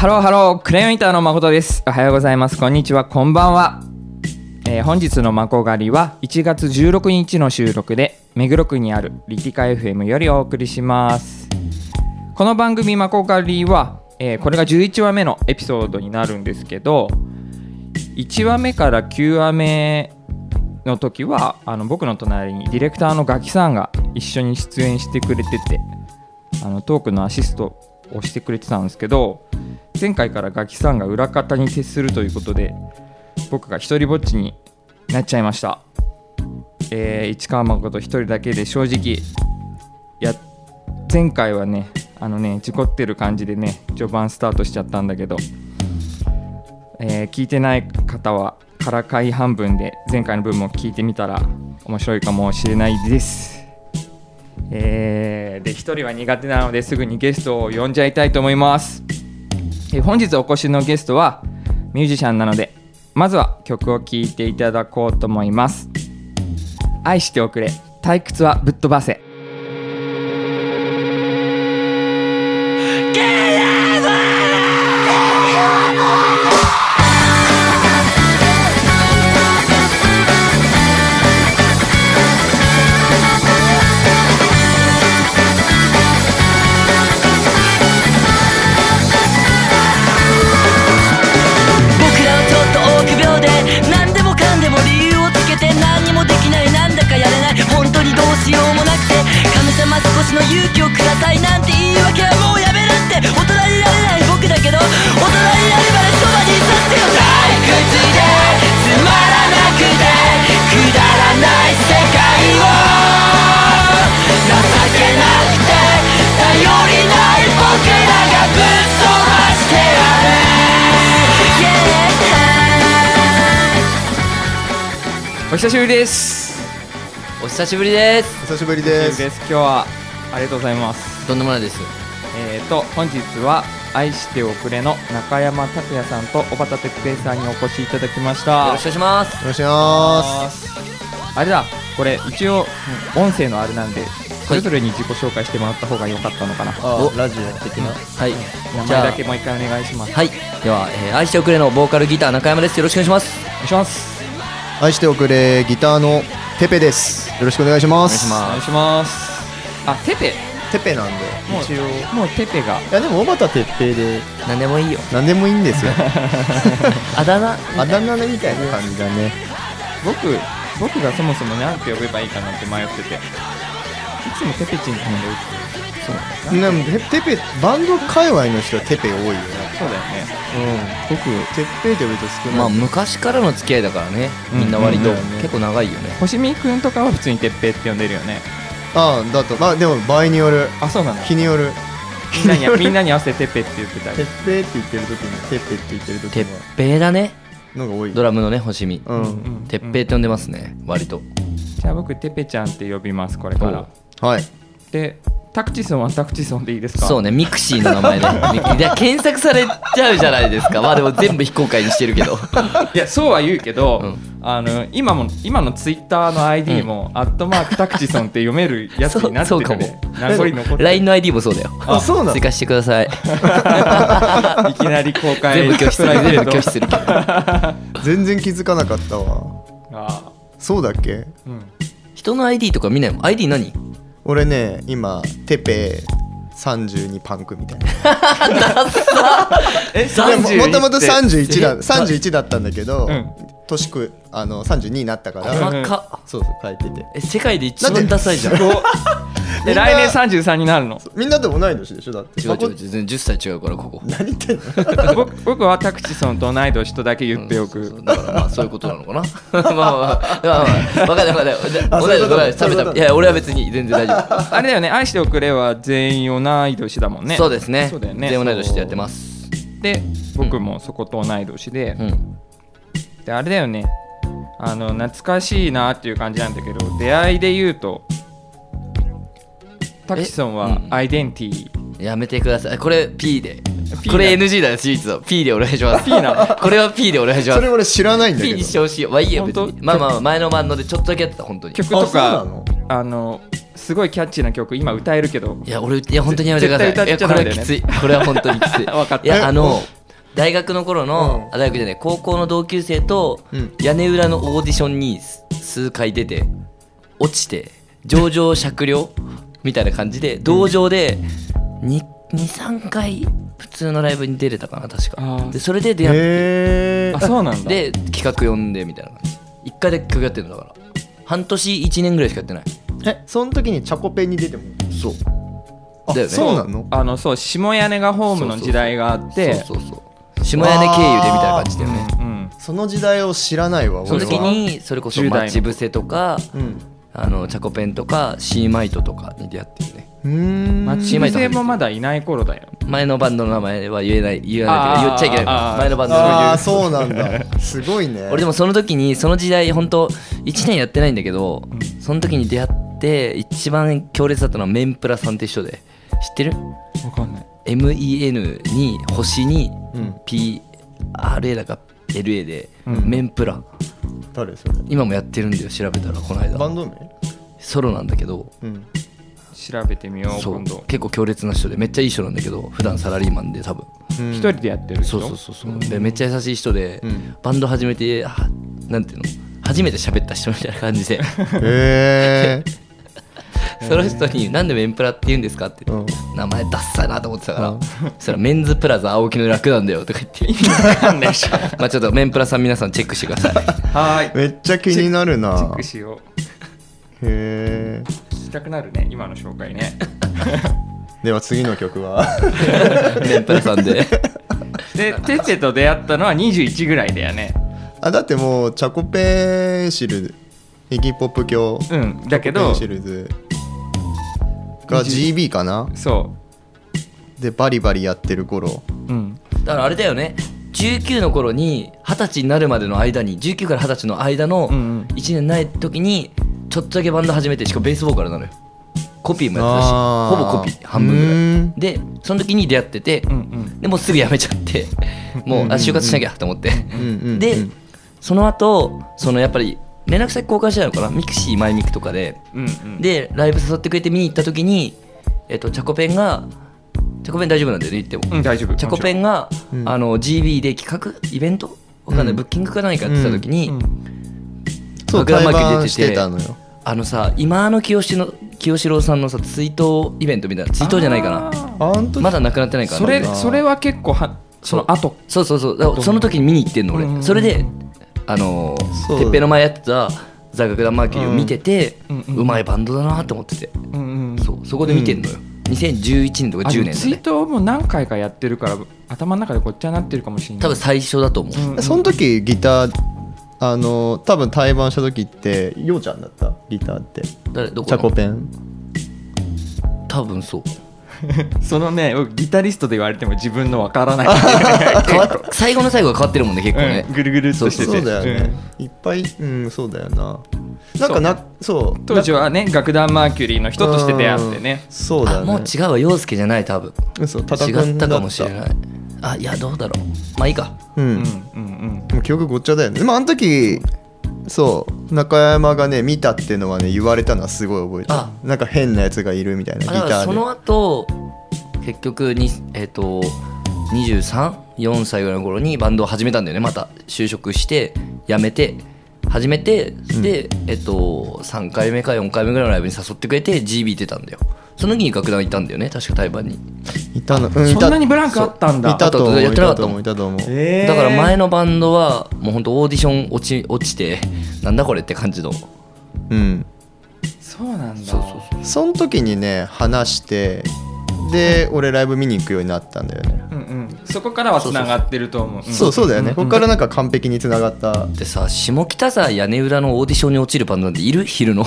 ハローハロークレヨンインターの誠です。おはようございます。こんにちは。こんばんは、えー本日のマコ狩りは1月16日の収録で目黒区にあるリティカ FM よりお送りします。この番組マコ狩りは、えーこれが11話目のエピソードになるんですけど1話目から9話目の時はあの僕の隣にディレクターのガキさんが一緒に出演してくれててあのトークのアシストをしてくれてたんですけど前回からガキさんが裏方に徹するということで僕が一人ぼっちになっちゃいました、えー市川誠一人だけで正直や前回はねあのね事故ってる感じでね序盤スタートしちゃったんだけど、えー聞いてない方はからかい半分で前回の分も聞いてみたら面白いかもしれないです。えーで一人は苦手なのですぐにゲストを呼んじゃいたいと思います、え本日お越しのゲストはミュージシャンなのでまずは曲を聴いていただこうと思います。愛しておくれ。退屈はぶっ飛ばせ。お久しぶりです。お久しぶりです。久しぶりお久ですしぶりです。今日はありがとうございます。とんでもないです。えーと本日は愛しておくれの中山拓也さんと小畑哲平さんにお越しいただきました。よろしくお願いします。よろしくお願いします。あれだこれ一応音声のあれなんでそれぞれに自己紹介してもらった方が良かったのかな、お。ラジオ的なはい。名じゃあ。前だけもう一回お願いします。はい。では、えー愛しておくれのボーカルギター中山です。よろしくお願いします。お願いします愛しておくれギターのテペです。よろしくお願いします。お願いします。あテペ？テペなんでもう一応。いもうテペが。やでも小畑哲平で。何でもいいよ何でもいいんですよ。あだ名？あだ名みたいな感じだね。僕僕がそもそも何て呼べばいいかなって迷ってて。いつもテペチンって呼んでるそうでもテテペバンド界隈の人はテペ多いよね。そうだよね。うん。僕哲平って呼ぶと少ない。まあ昔からの付き合いだからね。みんな割と、うん。うん。結構長いよね。星見くんとかは普通にてっぺいって呼んでるよね。ああだとまあでも場合による。あそうなんだ日による。みんなに みんなに合わせててっぺいって言ってたり哲平って言ってる時にテペって言ってる時てっのぺいだね。のが多い。ドラムのね星見。うん、うんてっぺいって呼んでますね割と。じゃあ僕てぺちゃんって呼びますこれから。はい。でタクチソンはタクチソンでいいですか？そうねミクシーの名前で。いや検索されちゃうじゃないですか。まあでも全部非公開にしてるけど。いやそうは言うけど、うん。あの今も今のツイッターの ID も、アットマークタクチソンって読めるやつになってそうるねそう名残残ってる。LINE の ID もそうだよ。あそうなの？追加してください。いきなり公開全部拒否する。全部拒否するけど。全然気づかなかったわ。あそうだっけ？ーうん。人の ID とか見ないもん。ID 何？俺ね今テペ32パンクみたいな。えも31もともと31だえ31だったんだけど、うん。年くあの32になったから、そうそう書いてて。え世界で一番ダサいじゃんでみんな来年33になるの。みんなと同い年でしょ？だって違う全然10歳違うからここ。何言ってんの？僕僕はタクチソンと同い年とだけ言っておく、そうだからまあそういうことなのかな。まあまあまあま あまあ分かんない分かんないあそういうこと？同い年食べた。いや俺は別に全然大丈夫。あれだよね愛しておくれは全員同い年だもんね。そうですね。そうだよね。全員同い年でやってます。で僕もそこと同い年で、うん。であれだよね。あの懐かしいなっていう感じなんだけど出会いで言うとタキソンはうんアイデンティやめてください。これ P で。P これ NG だよシーツの P でお願いします。P なの？これは P でお願いします。それ俺知らないんだ P けど。にしてほしいまあいいよ別本当？に。まあまあまあ前のバンドでちょっとだけやってた本当に。曲とあそうあの？すごいキャッチーな曲今歌えるけど。いや俺いや本当にやめてください。絶対歌っちゃいやこダメだよね。れはきつい。これは本当にきつい。分かった。いやあの大学の頃の、うん。あ大学じゃない高校の同級生とうん。屋根裏のオーディションに数数回出て落ちて上場酌量みたいな感じで同場で23回普通のライブに出れたかな確か。でそれで出会って。へえあそうなんだ。で企画呼んでみたいな感じ。1回だけ企画やってるんだから。半年1年ぐらいしかやってない。えその時にチャコペンに出ても？そう。あだよね。そうなの？あのそう下屋根がホームの時代があってそうそうそう。下屋根経由でみたいな感じだよね。うんうん。その時代を知らないわその時にそれこそ10代の。待ち伏せとかうんあのチャコペンとかシーマイトとかに出会ってるね。うーんマッチ伏せもまだいない頃だよ。前のバンドの名前は言えない言わないけど言っちゃいけない前のバンドのああそうなんだ。すごいね。俺でもその時にその時代本当1年やってないんだけど、その時に出会って一番強烈だったのはメンプラさんって人で。知ってる？わかんない ?MEN に星にうん。PRA だか LA で、うん。メンプラ誰それ？今もやってるんだよ調べたらこの間。バンド名？ソロなんだけど。うん。調べてみようそう。今度。結構強烈な人でめっちゃいい人なんだけど普段サラリーマンで多分。うん。一人でやってる人？そうそうそうそう。でめっちゃ優しい人で、うん。バンド始めてあなんていうの？初めて喋った人みたいな感じで。へえ その人に「なんでメンプラって言うんですか?」ってうん。名前ダッサいなと思ってたから、うん。そしたら「メンズプラザ青木の楽なんだよ」とか言って。わかんないでしょ。まあちょっとメンプラさん皆さんチェックしてください。はーい。めっちゃ気になるな。チェックしよう。へえ。聞きたくなるね今の紹介ね。では次の曲は？メンプラさんで。でテッテと出会ったのは21ぐらいだよね。あだってもうチャコペンシルイギーポップ教。うんだけどチャコペンシルズが GB かな？そでバリバリやってる頃。ううん。だからあれだよね。19の頃に二十歳になるまでの間に19から二十歳の間のうんうん。1年ない時にちょっとだけバンド始めてしかもベースボーカルなのよ。コピーもやってたしあー。ほぼコピー。半分ぐらい。うーん。でその時に出会ってて、うんうん。でもうすぐ辞めちゃってもうあ就活しなきゃと思って、うんうんで、うん。その後そのやっぱり連絡先交換してたのかなミクシーマイミクとかでうんうん。でライブ誘ってくれて見に行った時に、えっと、チャコペンがチャコペン大丈夫なんだよね言っても、うん大丈夫。チャコペンが、うん。あの GB で企画イベント？わかんない、うん。ブッキングか何かやってた時に、うん。そう爆弾マーク出てててたのよ。あのさ今の清志の清志郎さんのさ追悼イベントみたいな追悼じゃないかな。まだなくなってないから。それそれは結構はその後。そうそうそう。その時に見に行ってんの俺、うん。それであのてっぺいの前やってたザ・楽団マーキュリーを見てて、ううんうんまいバンドだなと思ってて。うんうんそうそこで見てんのよ、2011年とか10あでもツイートも何回かやってるから頭の中でごっちゃになってるかもしれない。多分最初だと思う、うんうんその時ギターあの多分対バンした時ってようちゃんだった？ギターって。誰？どこチャコペン？多分そう そのね僕ギタリストで言われても自分のわからない。最後の最後が変わってるもんね結構ね、うんぐるぐるっとしてて。そうだよね、いっぱいうんそうだよな。なんかなそう。当時はね楽団マーキュリーの人として出会ってね。うんそうだよね。あもう違うわ陽介じゃない多分。そうタタ君違ったかもしれだない。あいやどうだろう。まあいいか。うん、うんうんもう記憶ごっちゃだよね。でもあの時そう。中山がね見たっていうのはね言われたのはすごい覚えてあ。るなんか変なやつがいるみたいなギあターで。その後結局にえっ、と234歳ぐらいの頃にバンドを始めたんだよね。また就職して辞めて始めてで、えっと3回目か4回目ぐらいのライブに誘ってくれて GB 出たんだよ。その時に楽団いたんだよね確か対バンにいたの、うそんなにブラランクあったんだ。いたと思うやってなかったいたと思ういたと思う。えー。だから前のバンドはもうほんとオーディション落ち落ちて なんだこれって感じの。うん。そうなんだ。そうそうそう。その時にね話してで俺ライブ見に行くようになったんだよね。うんうんそこからはつながってると思う。そうそう。だよね。ここからなんか完璧につながった。でさ下北沢屋根裏のオーディションに落ちるバンドなんている？昼の。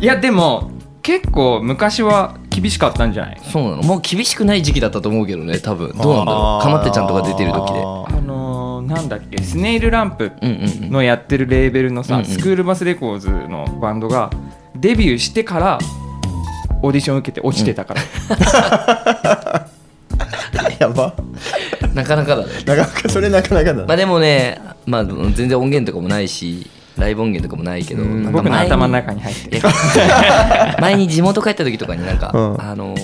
いやでも結構昔は厳しかったんじゃない？そうなの？もう厳しくない時期だったと思うけどね多分。どうなんだろう？かまってちゃんとか出てる時で。ああのーなんだっけ？スネイルランプうんうんうん。のやってるレーベルのさ、うんうんスクールバスレコーズのバンドがデビューしてからオーディション受けて落ちてたから、ー やば。なかなかだね。なかなかそれなかなかだ。まあでもねまあ全然音源とかもないしライブ音源とかもないけどうん。なんか僕の頭の中に入ってる。前に地元帰った時とかになんか、うん。あの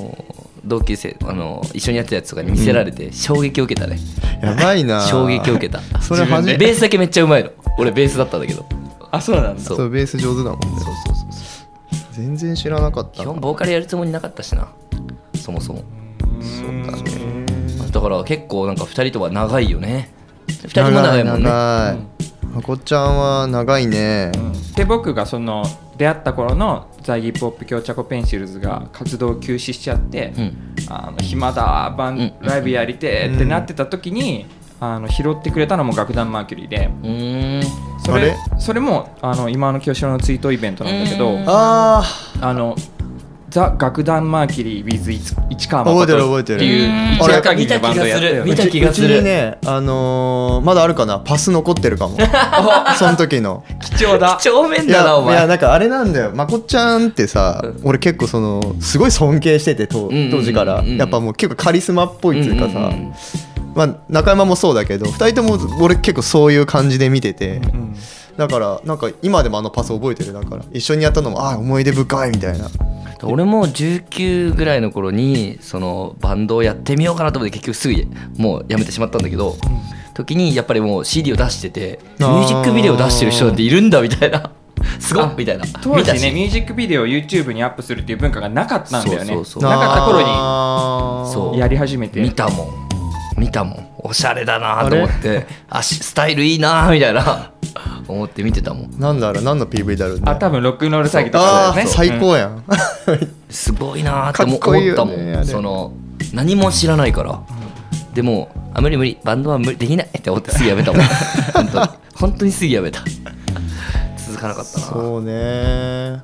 同級生あの一緒にやってたやつとかに見せられて衝撃を受けたね、やばいな。衝撃を受けた。それ初めベースだけめっちゃうまいの。俺ベースだったんだけど。あそうなんだ。そう。そうベース上手だもんね。そうそうそうそう。全然知らなかった。基本ボーカルやるつもりなかったしな。そもそも。そうだねだから結構なんか2人とは長いよね。2人も長いもんね。長いまこちゃんは長いね。で僕がその出会った頃のザ・ヒップホップ強チャコペンシルズが活動を休止しちゃって、うん。あの暇だバン、うんライブやりてえってなってた時に、あの拾ってくれたのも楽団マーキュリーで。うーん。それあれ？それもあの今の清志郎のツイートイベントなんだけどうん。ああのザ・楽団マーキュリー with 市川覚えてる誠覚えてる。っていううん。一夜限りのバンドやったよ見あた気がする。うちにねあのーまだあるかな？パス残ってるかも。その時の。貴重だ。貴重面いやだなお前。いやなんかあれなんだよ。まこちゃんってさ、うん。俺結構そのすごい尊敬してて当んうんうん当時から、やっぱもう結構カリスマっぽいっていうかさ、うんうんうんまあ、中山もそうだけど2人とも俺結構そういう感じで見てて、うんだからなんか今でもあのパス覚えてるだから。一緒にやったのもああ思い出深いみたいな。俺も19ぐらいの頃にそのバンドをやってみようかなと思って結局すぐもうやめてしまったんだけど、時にやっぱりもう CD を出しててミュージックビデオ出してる人なんているんだみたいな。すごっあみたいな。当時ねミュージックビデオを YouTube にアップするっていう文化がなかったんだよね。そうそうそう。なかった頃にやり始めて。見たもん。見たもん。おしゃれだなと思って。あしスタイルいいなみたいな思って見てたもん。なんだろう何の PV だろうね。あ多分ロックンロール詐欺とかだよね。最高やん、すごいなって思かったもん。よねその何も知らないから。でもあ無理無理。バンドは無理できないって思ってすぐやめたもん。本当に。本当にすぐやめた。続かなかったな。そうね。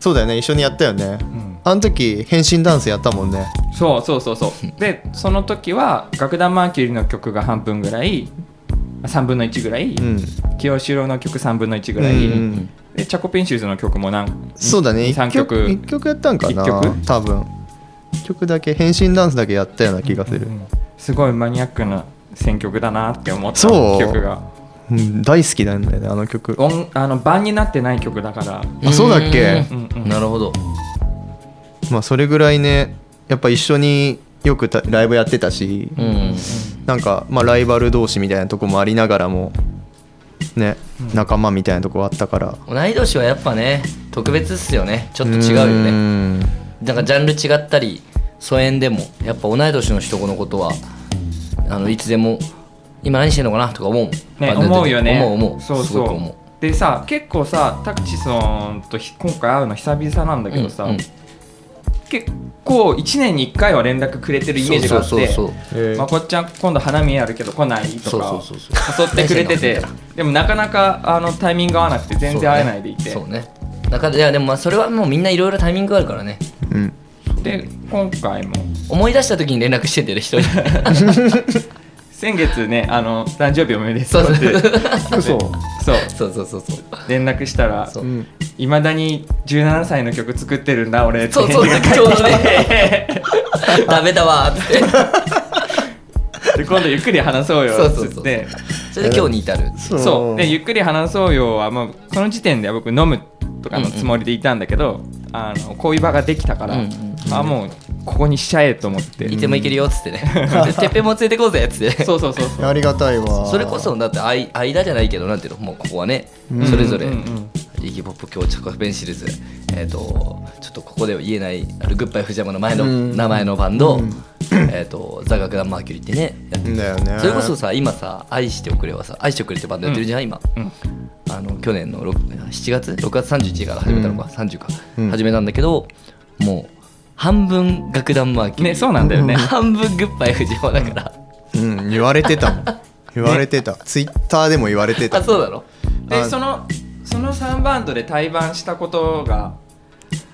そうだよね。一緒にやったよね、ん。あの時変身ダンスやったもんね。そうそうそうそう。でその時は楽団マーキュリーの曲が半分ぐらい3分の1ぐらい、うん。清志郎の曲3分の1ぐらい、うんうんでチャコペンシルズの曲も何そうだね。3 1曲。曲一曲やったんかな？一曲？多分。1曲だけ変身ダンスだけやったような気がする、すごいマニアックな選曲だなって思ったそう。曲が。うん、大好きなんだよねあの曲。音あの版になってない曲だから。あそうだっけ？うんうんなるほど。まあそれぐらいねやっぱ一緒によくたライブやってたし、うんなんかまあライバル同士みたいなとこもありながらもね、仲間みたいなとこあったから。同い年はやっぱね特別っすよね。ちょっと違うよね。ねなんかジャンル違ったり疎遠でもやっぱ同い年の人のことはあのいつでも今何してんのかなとか思うね思うよね。思う思う。そうすごく思そう。でさ結構さタクチソンとひ今回会うの久々なんだけどさ、うんうん結構1年に1回は連絡くれてるイメージがあってまこっちゃん今度花見やるけど来ないとかそうそうそう誘ってくれててでもなかなかあのタイミング合わなくて全然会えないでいて、そうね。中でいやでもまあそれはもうみんないろいろタイミングがあるからね。うん。で今回も。思い出した時に連絡してんだよね人に 先月ねあの誕生日おめでそうそうとう。って嘘。そう。そうそうそうそう。連絡したらいまだに17歳の曲作ってるんだ俺ってそうそう。返事がちょうどね。ダメだわーって。で今度ゆっくり話そうよそうそうそう。っつって。それで今日に至る。そそう。でゆっくり話そうよはもうこの時点では僕飲むとかのつもりでいたんだけど、あのこういう場ができたから、あもうここにしちゃえと思って、いてもいけるよっつってね。でてっぺんも連れてこうぜっつって。そうそうそうそう。ありがたいわ。それこそだって間間じゃないけどなんていうのもうここはね。うん。それぞれうんうんイギポップ強チャコペンシルズ。えっ、とちょっとここでは言えないあのグッバイ藤山の前のうん。名前のバンド、うん。えっ、とザ楽団マーキュリーってねやってだよね。それこそさ今さ「愛しておくれ」はさ「愛しておくれ」ってバンドやってるじゃん、今。うん。あの去年の6 7月？6月31日から始めたのか、30か、うん。始めたんだけどもう半分楽団マーキュリー、ねそうなんだよね、半分グッバイ藤山だから、うん言われてたもん。言われてた、ツイッターでも言われてたあそうなの？であそのその3バンドで対バンしたことが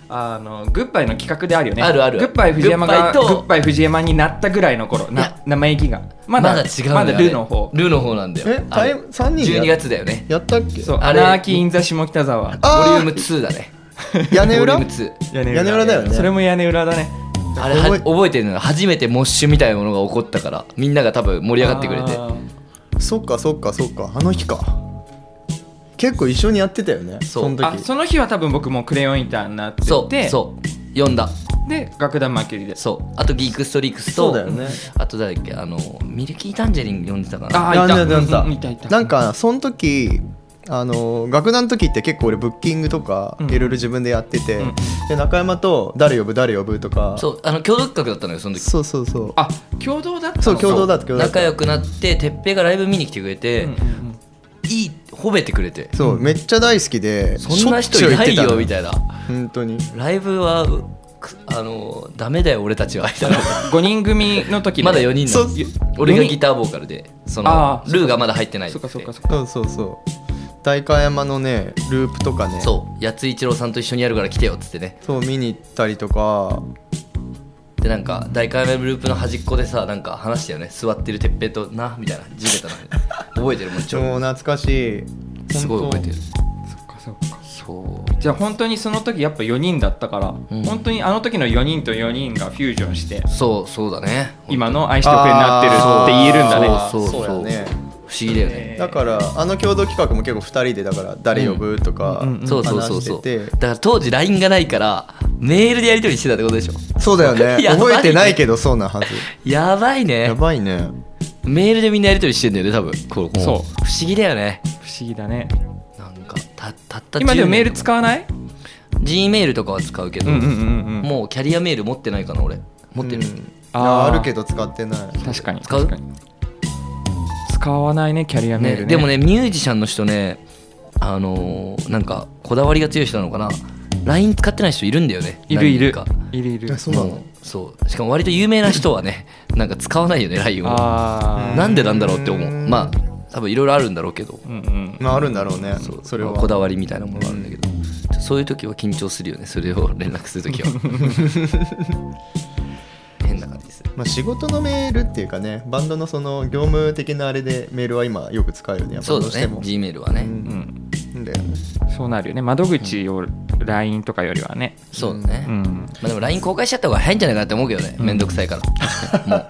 あのグッバイの企画であるよね。あるある。グッバイ藤山がグッバイとグッバイ藤山になったぐらいの頃な生意気が。まだまだ違うんだよ、まだルーの方。ルーの方なんだよ。えあれタイ三人でや12月だよねやったっけそうあれアナーキー・イン・ザ・下北沢。ボリューム2だね 屋根裏？ボリューム2屋根屋根裏だよね。それも屋根裏だね。あれは覚え覚えてるのは初めてモッシュみたいなものが起こったから。みんなが多分盛り上がってくれて。そっかそっかそっか。あの日か。結構一緒にやってたよね。そう。その時。あその日は多分僕もクレヨンインターになってて。そうそう。読んだ。で楽団マーキュリーで。そう。あとギークストリークスとそうだよね。あと誰だっけあのミルキータンジェリン読んでたかな。あいた。なんだなんだうんうんいたいた。なんかその時あの楽団の時って結構俺ブッキングとかうん。いろいろ自分でやってて、うん。で中山と誰呼ぶ誰呼ぶとか。そうあの共同企画だったのよその時。そうそうそう。あ共同だったの？そう共同だった共同だった。仲良くなって哲平がライブ見に来てくれて、うんうん。うんいい褒めてくれて。そう、めっちゃ大好きでそんな人いないよみたいな。本当に。ライブはくあのダメだよ俺たちは。みたいな5人組の時のまだ4人そう。なん俺がギターボーカルでそのルーがまだ入ってないそっかそっかそっか。そうそうそう代官山のねループとかね。そう。八津一郎さんと一緒にやるから来てよっつってね。そう見に行ったりとか。でなんか大会目ループの端っこでさなんか話したよね。座ってる哲平となみたいな。地べたな覚えてるもん ちょもう懐かしい。すごい覚えてる。そっかそっか。そう。じゃあ本当にその時やっぱ4人だったから、うん。本当にあの時の4人と4人がフュージョンしてそうそうだね。今の愛しておくれになってるって言えるんだね。あーそうそう。そうやね不思議だよね。だからあの共同企画も結構2人でだから誰呼ぶとかうん。うん。うんそうそうそう。話そうしてて。だから当時 LINE がないからメールでやり取りしてたってことでしょ。そうだよね。ね。覚えてないけどそうなはず。やばいね。やばいね。メールでみんなやり取りしてんだよね多分。こうそう。不思議だよね。不思議だね。なんかたたった今でもメールう使わない？G メールとかは使うけど、うんうんうんうん。もうキャリアメール持ってないかな俺。持ってる、うん。あーああるけど使ってない。確かに。使う？確かに使わないねキャリアメールね。ねでもねミュージシャンの人ねあのーなんかこだわりが強い人なのかな。LINE 使ってない人いるんだよねいるいる。いるいる。えそうなの？そう。しかも割と有名な人はね なんか使わないよね LINE を。なんでなんだろうって思う。うん。まあ多分いろいろあるんだろうけど。うんうんまああるんだろうね。そう。それは。まあこだわりみたいなものがあるんだけど、そういう時は緊張するよね。それを連絡する時は 変な感じですね。まあ、仕事のメールっていうかねバンドのその業務的なあれでメールは今よく使うよね。やっぱそうだねどうしても。G メールはね、ううん。んだよねそうなるよね。窓口を LINE とかよりはね。そうだね、うん。まあ、でも LINE 公開しちゃった方が早いんじゃないかなって思うけどね。めんどくさいから。もう。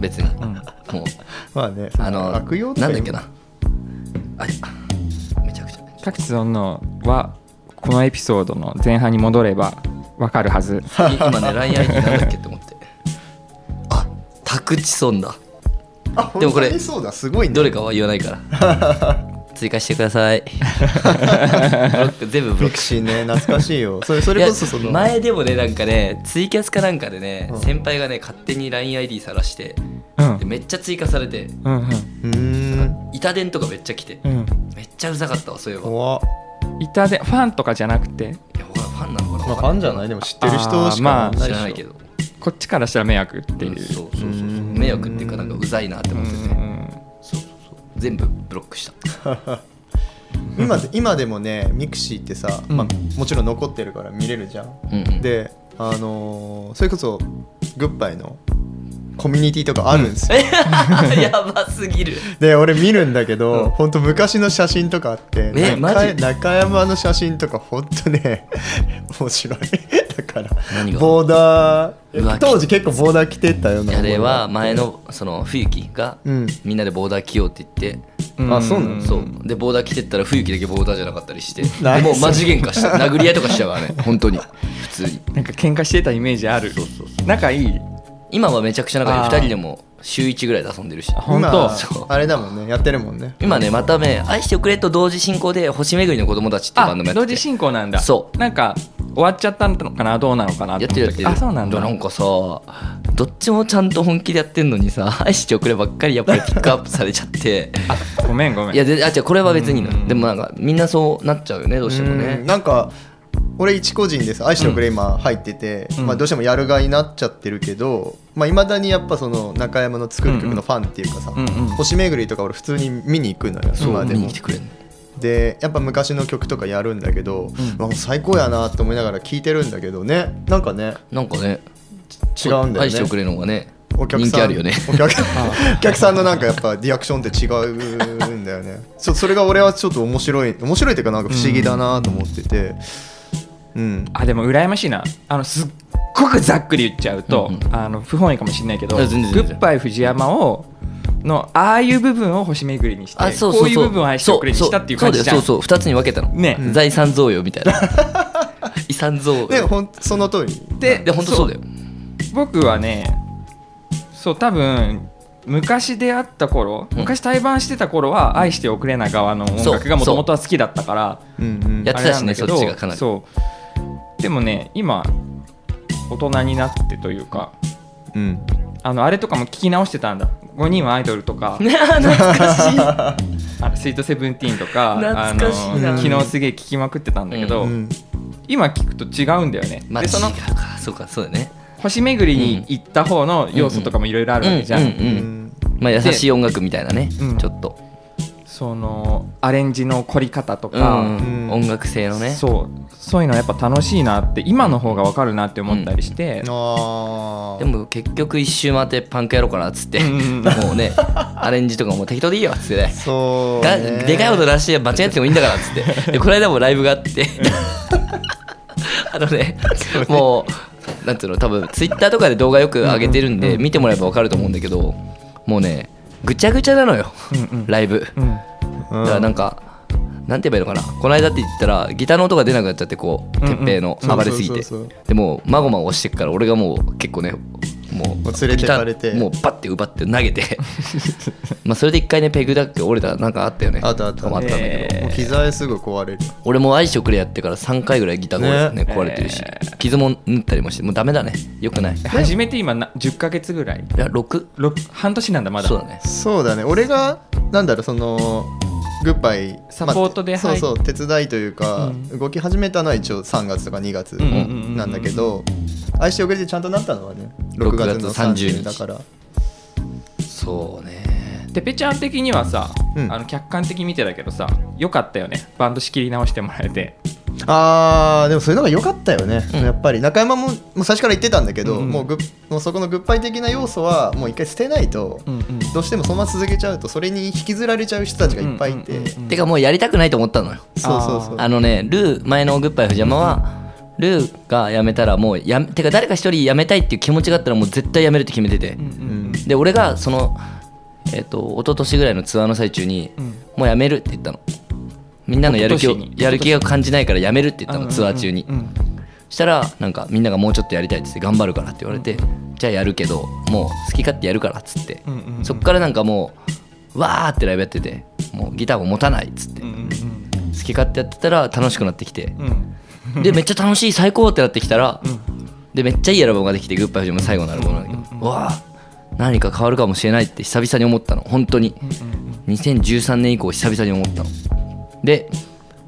別に、もう。まあね。あの悪用なんだっけな。あめちゃくちゃ。タクチソンのはこのエピソードの前半に戻ればわかるはず。い今ね LINEID なんだっけって思ってあタクチソンだあでもこれそうだ。すごいね。どれかは言わないから。追加してください。ブロック全部ブロック。シーね懐かしいよ。それそれこそその。前でもねなんかねツイキャスかなんかでね、うん。先輩がね勝手に LINEID さらしてうん。でめっちゃ追加されてうんうーん。板電とかめっちゃ来てうん。うんめっちゃうざかったわそういえば。い怖っ。いたでファンとかじゃなくて？や俺はファンなのかなまあファンじゃない？でも知ってる人しかまあ。知らないけどこっちからしたら迷惑っていう。うんそうそうそうそう。うん。迷惑っていうかなんかうざいなってうん思ってて、そうそうそう。全部ブロックした。今で今でもねミクシーってさ、うん。まあ、もちろん残ってるから見れるじゃん。うんうん。であのーそれこそグッバイのコミュニティとかあるんですよ、やばすぎる。で俺見るんだけど、うん。ほんと昔の写真とかあって中山の写真とかほんとね 面白い。だから何が？ボーダー当時結構ボーダー着てたような。あれは前のその冬木がうん。みんなでボーダー着ようって言って、あそうなの？そう。でボーダー着てったら冬木だけボーダーじゃなかったりして もうマジ喧嘩した。殴り合いとかしちゃうからね本当に。普通に。なんか喧嘩してたイメージある。仲いい？今はめちゃくちゃ仲良い。あー。2人でも週1ぐらいで遊んでるし。本当？今そう。あれだもんね。やってるもんね。今ねまたね「愛してくれ」と同時進行で「星巡りの子供たち」っていうバあンドもやってて。同時進行なんだ。そう。なんか終わっちゃったのかな？どうなのかな？やってるやってる。あそうなんだ。なんかさどっちもちゃんと本気でやってんのにさ「愛してくれ」ばっかりやっぱりピックアップされちゃって。あごめんごめん。いやであ違うこれは別にいいの。うんでもなんかみんなそうなっちゃうよねどうしてもうんねなんか俺一個人でさ「愛しておくれ」今入ってて、うん。まあ、どうしてもやる側になっちゃってるけどいまあ、未だにやっぱその中山の作る曲のファンっていうかさ、うんうん。星巡りとか俺普通に見に行くのよ今でも。でやっぱ昔の曲とかやるんだけど、うわもう最高やなって思いながら聴いてるんだけどね。なんかねなんかね違うんだよね。愛してくれの方がねお客さん。人気あるよね。お客 お客さんのなんかやっぱリアクションって違うんだよね。それが俺はちょっと面白い面白いっていうかなんか不思議だなと思っててうん。あでも羨ましいな。あのすっごくざっくり言っちゃうと、うんうん。あの不本意かもしれないけどいや全然全然。グッバイ藤山をのああいう部分を星巡りにしてあそうそうそう。こういう部分を愛しておくれにしたっていう感じじゃん。そうそうそうそう2つに分けたの、ね。財産贈与みたいな。遺産贈与。でほんその通り。でで本当そうだよ。僕はねそう多分昔出会った頃、うん。昔対バンしてた頃は愛しておくれな側の音楽がもともとは好きだったからうんうん。やってたしねあれなんだけどそっちがかなり。そうでもね今大人になってというかうん。あのあれとかも聞き直してたんだ。5人はアイドルとか。懐かしい。あのスイートセブンティーンとかあ懐かしいな。の昨日すげえ聞きまくってたんだけど、うん。今聞くと違うんだよね、まあ違でそうのか。そうかそうだね。星巡りに行った方の要素とかもいろいろあるわけじゃん、うんうんうんまあ優しい音楽みたいなね、うん。ちょっと、そのアレンジの凝り方とうか、んうん。音楽性のね。そう。そういうのやっぱ楽しいなって今の方が分かるなって思ったりして、ああでも結局一周回ってパンクやろうかなっつって、うん。うんもうねアレンジとかも適当でいいよっつってね。そう。でかい音出して間違ってもいいんだからっつって。でこの間もライブがあって。あのねもうなんつうの多分ツイッターとかで動画よく上げてるんで見てもらえば分かると思うんだけどもうねぐちゃぐちゃなのよ。うんうん。ライブ。うん。うんだからなんかなんて言えばいいのかな。この間って言ったらギターの音が出なくなっちゃってこううんうん。鉄平の暴れすぎて。でもうまごまごしてくから俺がもう結構ねもうもう連れてかれて。もうバッて奪って投げて。まあそれで一回ねペグだっけ折れたなんかあったよね。あったあった。止まったんだけど、えー。もう機材すぐ壊れる。俺も愛してくれやってから3回ぐらいギターが、ねね壊れてるし、傷も縫ったりもしてもうダメだね。よくない。い初めて今な10ヶ月ぐらい。や6ろ半年なんだまだ。そうだね。そうだね。俺がなんだろうそのグッバイサポートでまあそうそう手伝いというか、うん。動き始めたのは一応3月とか2月なんだけど愛しておくれてちゃんとなったのはね6 6月の月30 30日だから。そうねてぺちゃん的にはさ、うん。あの客観的に見てたけどさよかったよね。バンド仕切り直してもらえて。あーでもそういうのが良かったよね、うん。やっぱり。中山ももう最初から言ってたんだけど、うんもうグッもうそこのグッバイ的な要素はもう一回捨てないと、うんうん。どうしてもそのまま続けちゃうとそれに引きずられちゃう人たちがいっぱいいて、うんうんうんうんてかもうやりたくないと思ったのよ。そうそうそう。あのねルー前のグッバイ藤山はルーが辞めたらもうやめてか誰か一人辞めたいっていう気持ちがあったらもう絶対辞めるって決めてて、うんうん。で俺がそのえっ、と一昨年ぐらいのツアーの最中に、うん。もう辞めるって言ったの。みんなのやる気をやる気が感じないから辞めるって言ったのうんツアー中に、したらなんかみんながもうちょっとやりたいっって頑張るからって言われて、じゃあやるけどもう好き勝手やるからっつって、そっからなんかもうわーってライブやっててもうギターも持たないっつって、好き勝手やってたら楽しくなってきて、でめっちゃ楽しい最高ってなってきたら、うん。でめっちゃいいアルバムができて「グッバイフジも最後のアルバムなんだけど、わあ何か変わるかもしれないって久々に思ったの。本当に。2013年以降久々に思ったの。で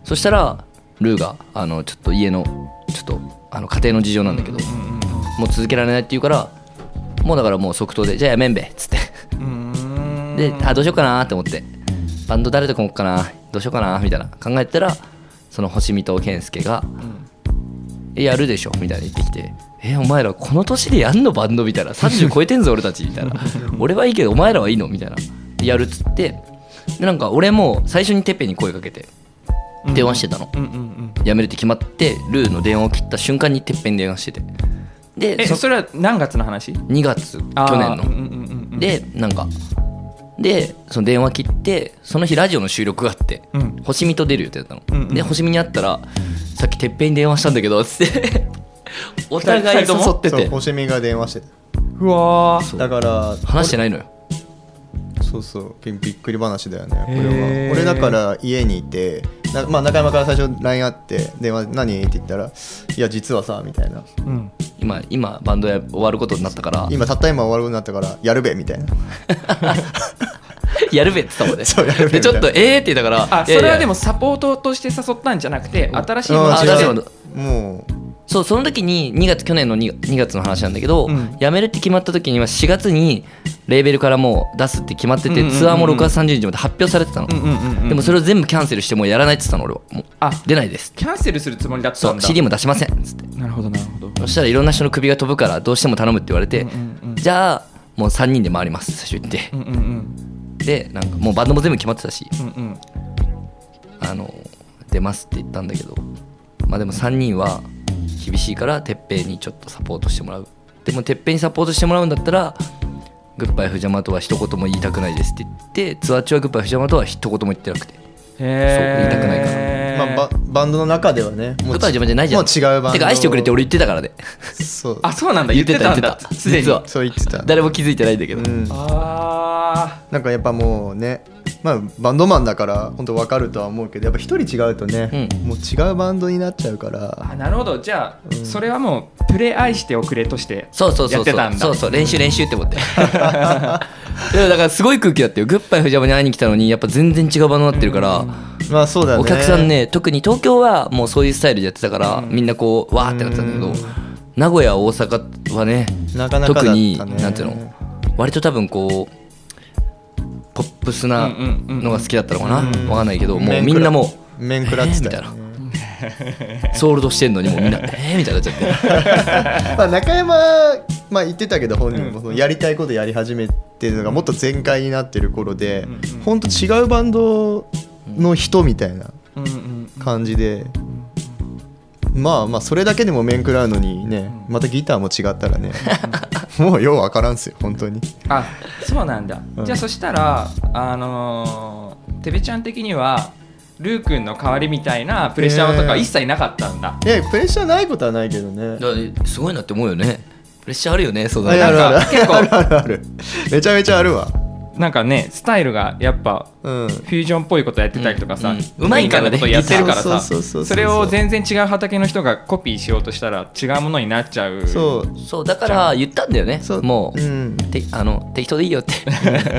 そしたらルーがあのちょっと家のちょっとあの家庭の事情なんだけど、もう続けられないって言うからもうだからもう即答で「じゃあやめんべ」っつって。うん。であどうしようかなって思って。バンド誰と組もうかなどうしようかなみたいな。考えてたらその星見と健介が「えやるでしょ」みたいな言ってきて「えお前らこの年でやんのバンド」みたいな。30超えてんぞ俺たち。みたいな「俺はいいけどお前らはいいの?」みたいな。やるっつって。でなんか俺も最初にテッペに声かけて電話してたの。うんうんうん。辞めるって決まってルーの電話を切った瞬間にてっぺんに電話してて。でそれは何月の話？2月去年の。うんうんうんうん。でなんかでその電話切ってその日ラジオの収録があって、うん。星見と出る予定だったの、うんうん。で星見に会ったらさっきてっぺんに電話したんだけどつって お互い誘ってそうて星見が電話して。うわだから話してないのよ。そうそうびびっくり話だよねこれは。俺だから家にいてな、まあ、中山から最初 LINE あって電話何？って言ったら「いや実はさ」みたいな。うん。今今バンドや終わることになったから。今たった今終わることになったからやるべみたいな。やるべって言ったもんね。そうやるべでちょっとえーって言ったからあそれはでもサポートとして誘ったんじゃなくて新しいものああとして新しいもの。もうそうその時に2月去年の 2, 2月の話なんだけど、うん。辞めるって決まった時には4月にレーベルからもう出すって決まってて、うんうんうんうん。ツアーも6月30日まで発表されてたの、うんうんうんうんでもそれを全部キャンセルしてもうやらないって言ってたの俺は。もうあ。出ないです。キャンセルするつもりだっただ。そうん CD も出しません。っつってなるほどなるほど。そしたらいろんな人の首が飛ぶからどうしても頼むって言われて、うんうんうん。じゃあもう3人で回ります最初言って。うんうんうん。でなんかもうバンドも全部決まってたし。うんうん。あの出ますって言ったんだけど。まあでも3人は厳しいからてっぺいにちょっとサポートしてもらう。でもてっぺいにサポートしてもらうんだったらグッバイ藤山とは一言も言いたくないですって言ってツアー中はグッバイ藤山とは一言も言ってなくて。へそう言いたくないかららまあ、ババンドの中ではねもうグッバイ藤山じゃないじゃん。もう違うバンドてか愛してくれって俺言ってたからね。そう。あそうなんだ。言ってたんだ言ってたすでに実は。そう言ってた。誰も気づいてないんだけど、うん。あなんかやっぱもうねまあバンドマンだから本当わかるとは思うけどやっぱ一人違うとね、うん。もう違うバンドになっちゃうから。ーあなるほど。じゃあ、うん。それはもうプレイ愛しておくれとしてそうそうそうそう。やってたんだ。そうそう。練習練習って思って。でもだからすごい空気だったよ。グッバイ藤山に会いに来たのにやっぱ全然違うバンドになってるから、まあそうだね。お客さんね特に東京はもうそういうスタイルでやってたから、うん。みんなこうわーってなってたんだけど、うん。名古屋大阪はねなかなかだったね。特になんていうの割と多分こうポップスなのが好きだったのかな、うん。わかんないけどもう面みんなも面食らってた。よ、ねうソールドしてんのにもうみんな えーみたいになっちゃって。まあ中山、まあ、言ってたけど本人もそのやりたいことやり始めてるのがもっと全開になってる頃でうんうん本当違うバンドの人みたいなうんうん感じでまあまあそれだけでも面食らうのにねまたギターも違ったらね もうようわからんっすよ本当に。あそうなんだ、うん。じゃあそしたらあのーてべちゃん的にはルー君の代わりみたいなプレッシャーとか一切なかったんだ、いやプレッシャーないことはないけどね。すごいなって思うよね。プレッシャーあるよねそうだね。結構 あるあるある。めちゃめちゃあるわなんかねスタイルがやっぱうん。フュージョンっぽいことやってたりとかさ、うまいからねことやってるからさそれを全然違う畑の人がコピーしようとしたら違うものになっちゃう。そう。そうだから言ったんだよね。そう。もう、うん。てあの適当でいいよって。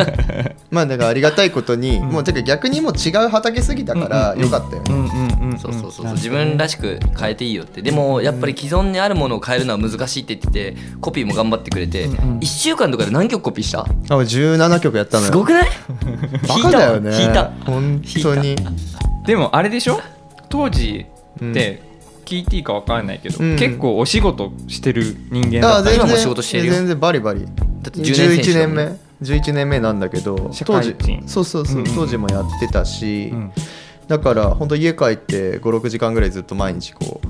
まあだからありがたいことに、もうてか逆にもう違う畑すぎたからよかったよね、うんそうそうそうそう。自分らしく変えていいよって。でもやっぱり既存にあるものを変えるのは難しいって言っててコピーも頑張ってくれて、うんうん。1週間とかで何曲コピーした？あ17曲やったのよ。すごくない？バカだよね。引いた。本当に。でもあれでしょ？当時って聞いていいか分かんないけど、うん。結構お仕事してる人間だった。今もあ全然仕事してるよ。全然バリバリ。って10年選手11だもん年目。11年目なんだけど社当時そうそうそう、うんうん。当時もやってたし、うんだから本当家帰って56時間ぐらいずっと毎日こう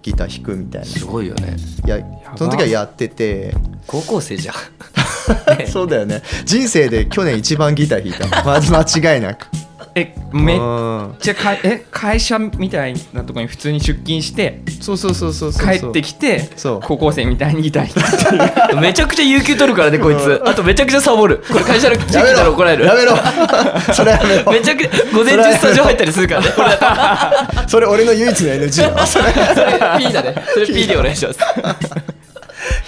ギター弾くみたいなすごいよね。いやば。その時はやってて高校生じゃん。そうだよね。人生で去年一番ギター弾いた。間違いなくえめっうんちゃかえ会社みたいなところに普通に出勤してそうそうそうそう帰ってきてそう。高校生みたいにギター弾くっていうめちゃくちゃ有給取るからねこいつ。あとめちゃくちゃサボる。これ会社の地 域やめろ。なら怒られる。やめろ。それやめろ。めちゃくちゃ午前中スタジオ入ったりするからね。それ俺の唯一の NG だそれそれ P だね。それ P でお願いします。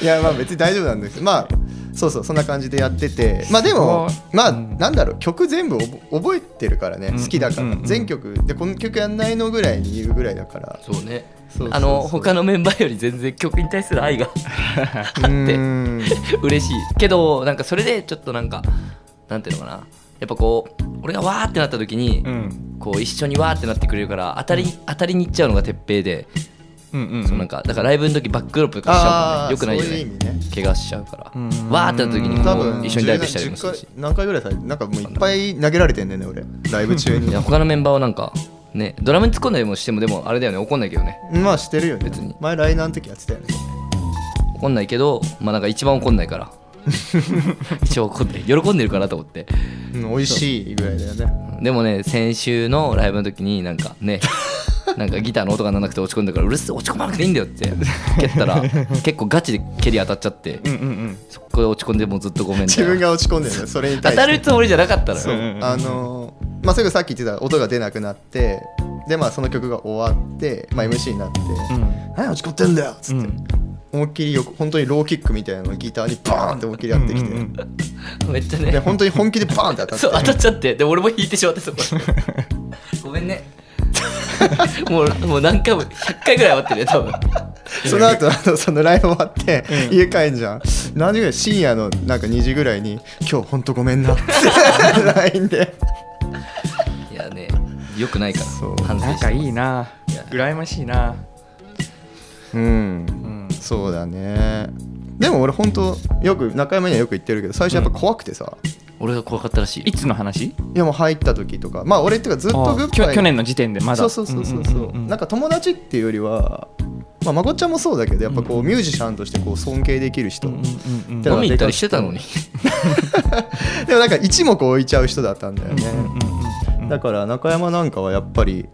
いやまあ別に大丈夫なんです。まあそうそうそんな感じでやっててまあでもまあうんなんだろう曲全部覚えてるからねうん。好きだから。全曲。でこの曲やんないのぐらいに言うぐらいだから。そうね。あの他のメンバーより全然曲に対する愛が うーん。嬉しい。けどなんかそれでちょっとなんかなんていうのかな。やっぱこう俺がわーってなった時に、うん。こう一緒にわーってなってくれるから当たり当たりに行っちゃうのが鉄平で、そうなんかだからライブの時バックドロップとかしちゃうもんね。よくないよね。怪我しちゃうから。うん。わーってなった時にこ多分う一緒にライブしたりもす10るし。回何回ぐらいさなんかもういっぱい投げられてんねんね俺。ライブ中に。いや他のメンバーはなんかねドラムに突っ込んだりもしてもでもあれだよね怒んないけどね。まあしてるよね。別に。前ライナーの時やってたよね。怒んないけどまあなんか一番怒んないから 一応怒って喜んでるかなと思って。うん美味しいぐらいだよね。でもね先週のライブの時になんかね なんかギターの音が鳴らなくて落ち込んだからうるせえ落ち込まなくていいんだよって蹴ったら結構ガチで蹴り当たっちゃってうんうんうん。そこで落ち込んでもうずっとごめん自分が落ち込んでるのそれに対して。当たるつもりじゃなかったのそう。よあのーまあそれがさっき言ってた音が出なくなってでまあその曲が終わって、まあ、MC になってうん「何落ち込ってんだよ」っつって、うん思いっきりよ本当にローキックみたいなのをギターにバーンって思いっきりやってきて、うんうんうん。めっちゃね。で本当に本気でバーンって当たって。そう当たっちゃって。で俺も弾いてしまってそこ。ごめんね。もうもう何回も100回ぐらい会ってるよ多分。その後あのそのライブ終わって、家帰んじゃん。何時ぐらい深夜のなんか2時ぐらいに「今日本当ごめんな」って。LINE で。いやねよくないから。そう。反省して仲いいな。いや。羨ましいな。うんうんそうだね。でも俺本当よく中山にはよく言ってるけど最初やっぱ怖くてさ、俺が怖かったらしいいつの話？いやもう入った時とか。まあ俺っていうかずっとグッバイ去年の時点でまだ。そうそうそうそう。そう,、んんんん。なんか友達っていうよりはまあまこっちゃんもそうだけどやっぱこうミュージシャンとしてこう尊敬できる人、飲み行ったりしてたのに。でもなんか一目置いちゃう人だったんだよね、うんうんうんだから中山なんかはやっぱり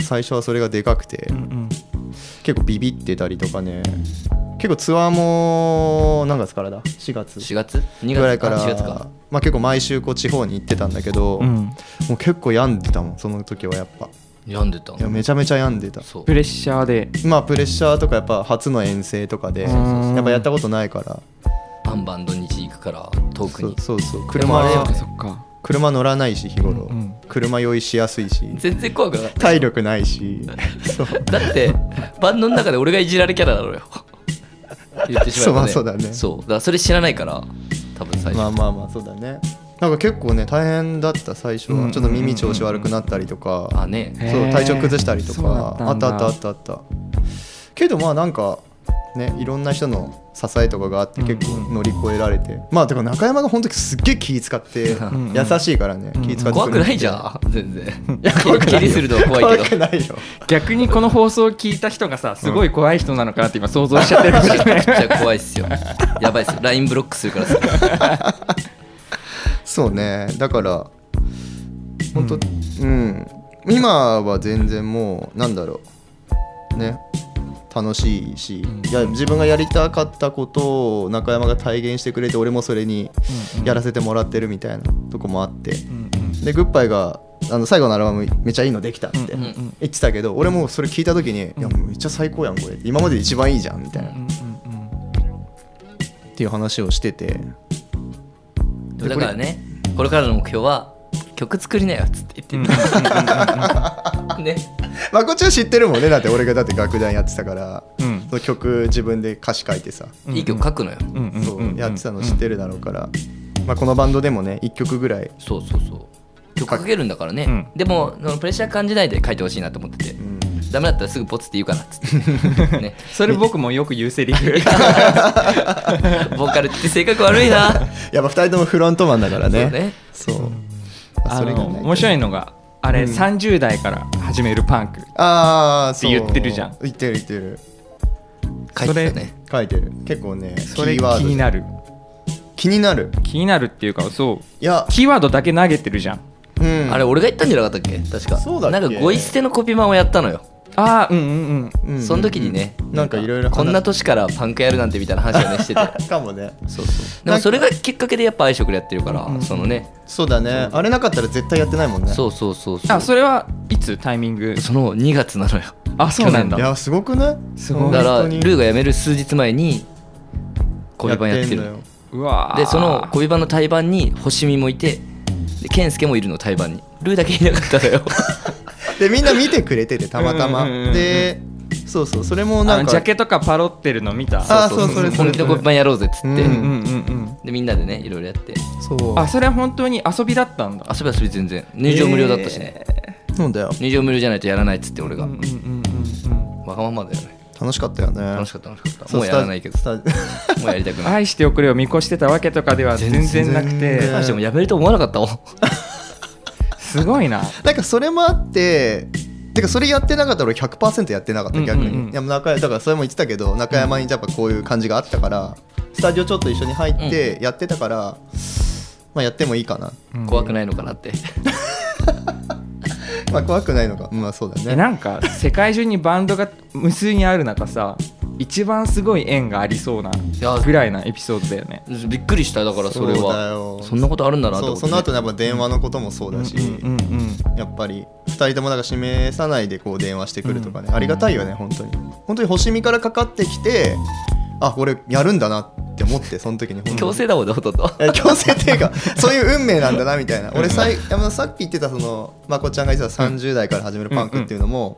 最初はそれがでかくて、うんうん結構ビビってたりとかね。結構ツアーも何月からだ？4月。4月？2月ぐらいからあ4月か。まあ、結構毎週こう地方に行ってたんだけど、うん。もう結構病んでたもんその時はやっぱ。病んでたいやめちゃめちゃ病んでた。そう。プレッシャーで。まあプレッシャーとかやっぱ初の遠征とかでうん。やっぱやったことないから。バンバン土日行くから遠くに。そうそうそう。でそっか車乗らないし日頃、うんうん。車酔いしやすいし。全然怖くなかった。体力ないし。そ うだってバンドの中で俺がいじられキャラなのよ。言ってしまえば、ね、そうまあそうだね。そう。だそれ知らないから多分最初、まあまあまあそうだね。なんか結構ね大変だった最初うん。はちょっと耳調子悪くなったりとか。あね。へーそう体調崩したりとか。あったあったあったあった。けどまあなんかねいろんな人の支えとかがあって結構乗り越えられて。まあてか中山が本当にすっげえ気使ってん。優しいからね気使ってくれて。怖くないじゃん全然。いや怖くない気にするのは怖い怖けど。くないよ。逆にこの放送を聞いた人がさすごい怖い人なのかなって今想像しちゃってるかもしれないちゃ怖いっすよ。やばいっす LINE ブロックするからさ。そうね。だから本当うん、今は全然もうなんだろう。ね楽しいし、いや自分がやりたかったことを中山が体現してくれて俺もそれにやらせてもらってるみたいなとこもあって、うんでグッバイがあの最後のアルバムめっちゃいいのできたって言ってたけど、俺もそれ聞いた時に、いやめっちゃ最高やんこれ。今までで一番いいじゃんみたいな、うんうんうんっていう話をしてて。でだからねこれからの目標は曲作りなよっつって言って。た ね。まあこっちは知ってるもんねだって俺がだって楽団やってたから、うん。その曲自分で歌詞書いてさ、いい曲書くのよ。そうやってたの知ってるだろうから、まあ、このバンドでもね1曲ぐらい、そうそうそう。曲書けるんだからね、うん。でもそのプレッシャー感じないで書いてほしいなと思ってて、うん。ダメだったらすぐポツって言うからっつって、ね、それ僕もよく言うセリフボーカルって性格悪いな。やっぱ2人ともフロントマンだからね。そうねそうあそれが面白いのがあれ、うん。30代から始めるパンクああそう。って言ってるじゃん。言ってる言ってる。書いてたね。書いてる。結構ねそれ気キーワード。になる。気になる？気になるっていうかそう。いや。キーワードだけ投げてるじゃん。うん。あれ俺が言ったんじゃなかったっけ？確か。そうだなんかゴイ捨てのコピー版をやったのよ、ああうんうんうん。うん。その時にねなんかいろいろ話こんな年からパンクやるなんてみたいな話をねしてて。かもね。そうそう。でもそれがきっかけでやっぱ愛食でやってるから、うん。そのね。そうだね。あれなかったら絶対やってないもんね。そうそうそうそう。あそれはいつタイミング？その2月なのよ。あそうなんだ。いやすごくない？すごいだからルーが辞める数日前にコピー版やってるでそのコピー。版の対バンに星見もいてで健介もいるの対バンに。ルーだけいなかったのよ でみんな見てくれててたまたま。うんうんうんうんでそうそうそれもあなんかのジャケとかパロってるの見た。あそうそれそれ本気のコピー版やろうぜっつって、うん。うんうでみんなでねいろいろやって。そう。あそれは本当に遊びだったんだ。遊び遊び全然。入場無料だったしね、そうだよ。入場無料じゃないとやらないっつって俺が、うんうんうんうん。わがままだよね。楽しかったよね。楽しかった楽しかった。そうもうやらないけど。もうやりたくうんない。愛しておくれを見越してたわけとかでは全然なく全て然。マジでもやめると思わなかったもんすごいな。なんかそれもあっててかそれやってなかったら俺100%やってなかった逆に、うんうん。うんいや中山だからそれも言ってたけど中山にやっぱこういう感じがあったからスタジオちょっと一緒に入ってやってたから、まあやってもいいかな。怖くないのかなって。まあ怖くないのか。まあそうだね。えなんか世界中にバンドが無数にある中さ一番すごい縁がありそうなやぐらいなエピソードだよね。びっくりしただからそれは。よ。そんなことあるんだなとそう思って、その後のやっぱ電話のこともそうだし、うんうんやっぱり2人ともなんか示さないでこう電話してくるとかね、ありがたいよね本当に。本当に星見からかかってきてあ俺やるんだなって思ってその時に。強制だもんねほとんど。え強制っていうかそういう運命なんだなみたいな。俺さいさっき言ってたそのまこちゃんが言ってた30代から始めるパンクっていうのも、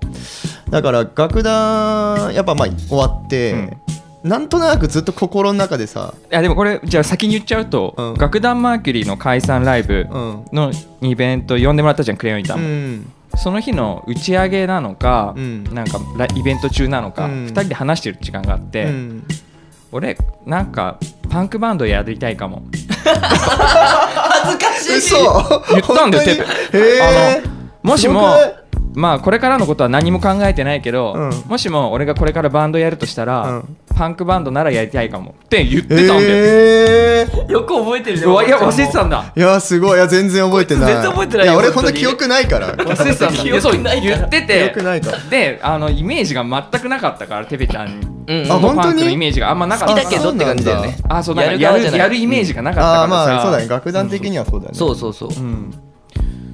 だから楽団やっぱまあ終わって、なんとなくずっと心の中でさ、いやでもこれじゃあ先に言っちゃうと、うん。楽団マーキュリーの解散ライブうん。のイベント呼んでもらったじゃんクレヨンイタも、ん。その日の打ち上げなのか、うん。なんかライベント中なのか、うん。2人で話してる時間があって、うん俺なんかパンクバンドやりたいかも。恥ずかしい。嘘。言ったんだよ本当に？てへえあのもしもまあこれからのことは何も考えてないけど、うん。もしも俺がこれからバンドやるとしたら、うん。パンクバンドならやりたいかもって言ってたんだよ、えー。よく覚えてるねうわいや忘れてたんだ。いやすごい。いや全然覚えてない。全然覚えてないよや俺ほ本当に。んと記憶ないから。忘れてたんだ。記憶ないから。言って記て憶ないから。であのイメージが全くなかったからテペちゃん。うんあ本当に？パンクのイメージがあんまなかった。好きだけどって感じだよね。あそうなんかややるる側じゃない。やるイメージがなかったああからさ。まあそうだね。楽団的にはそうだね。そうそうそう。うん。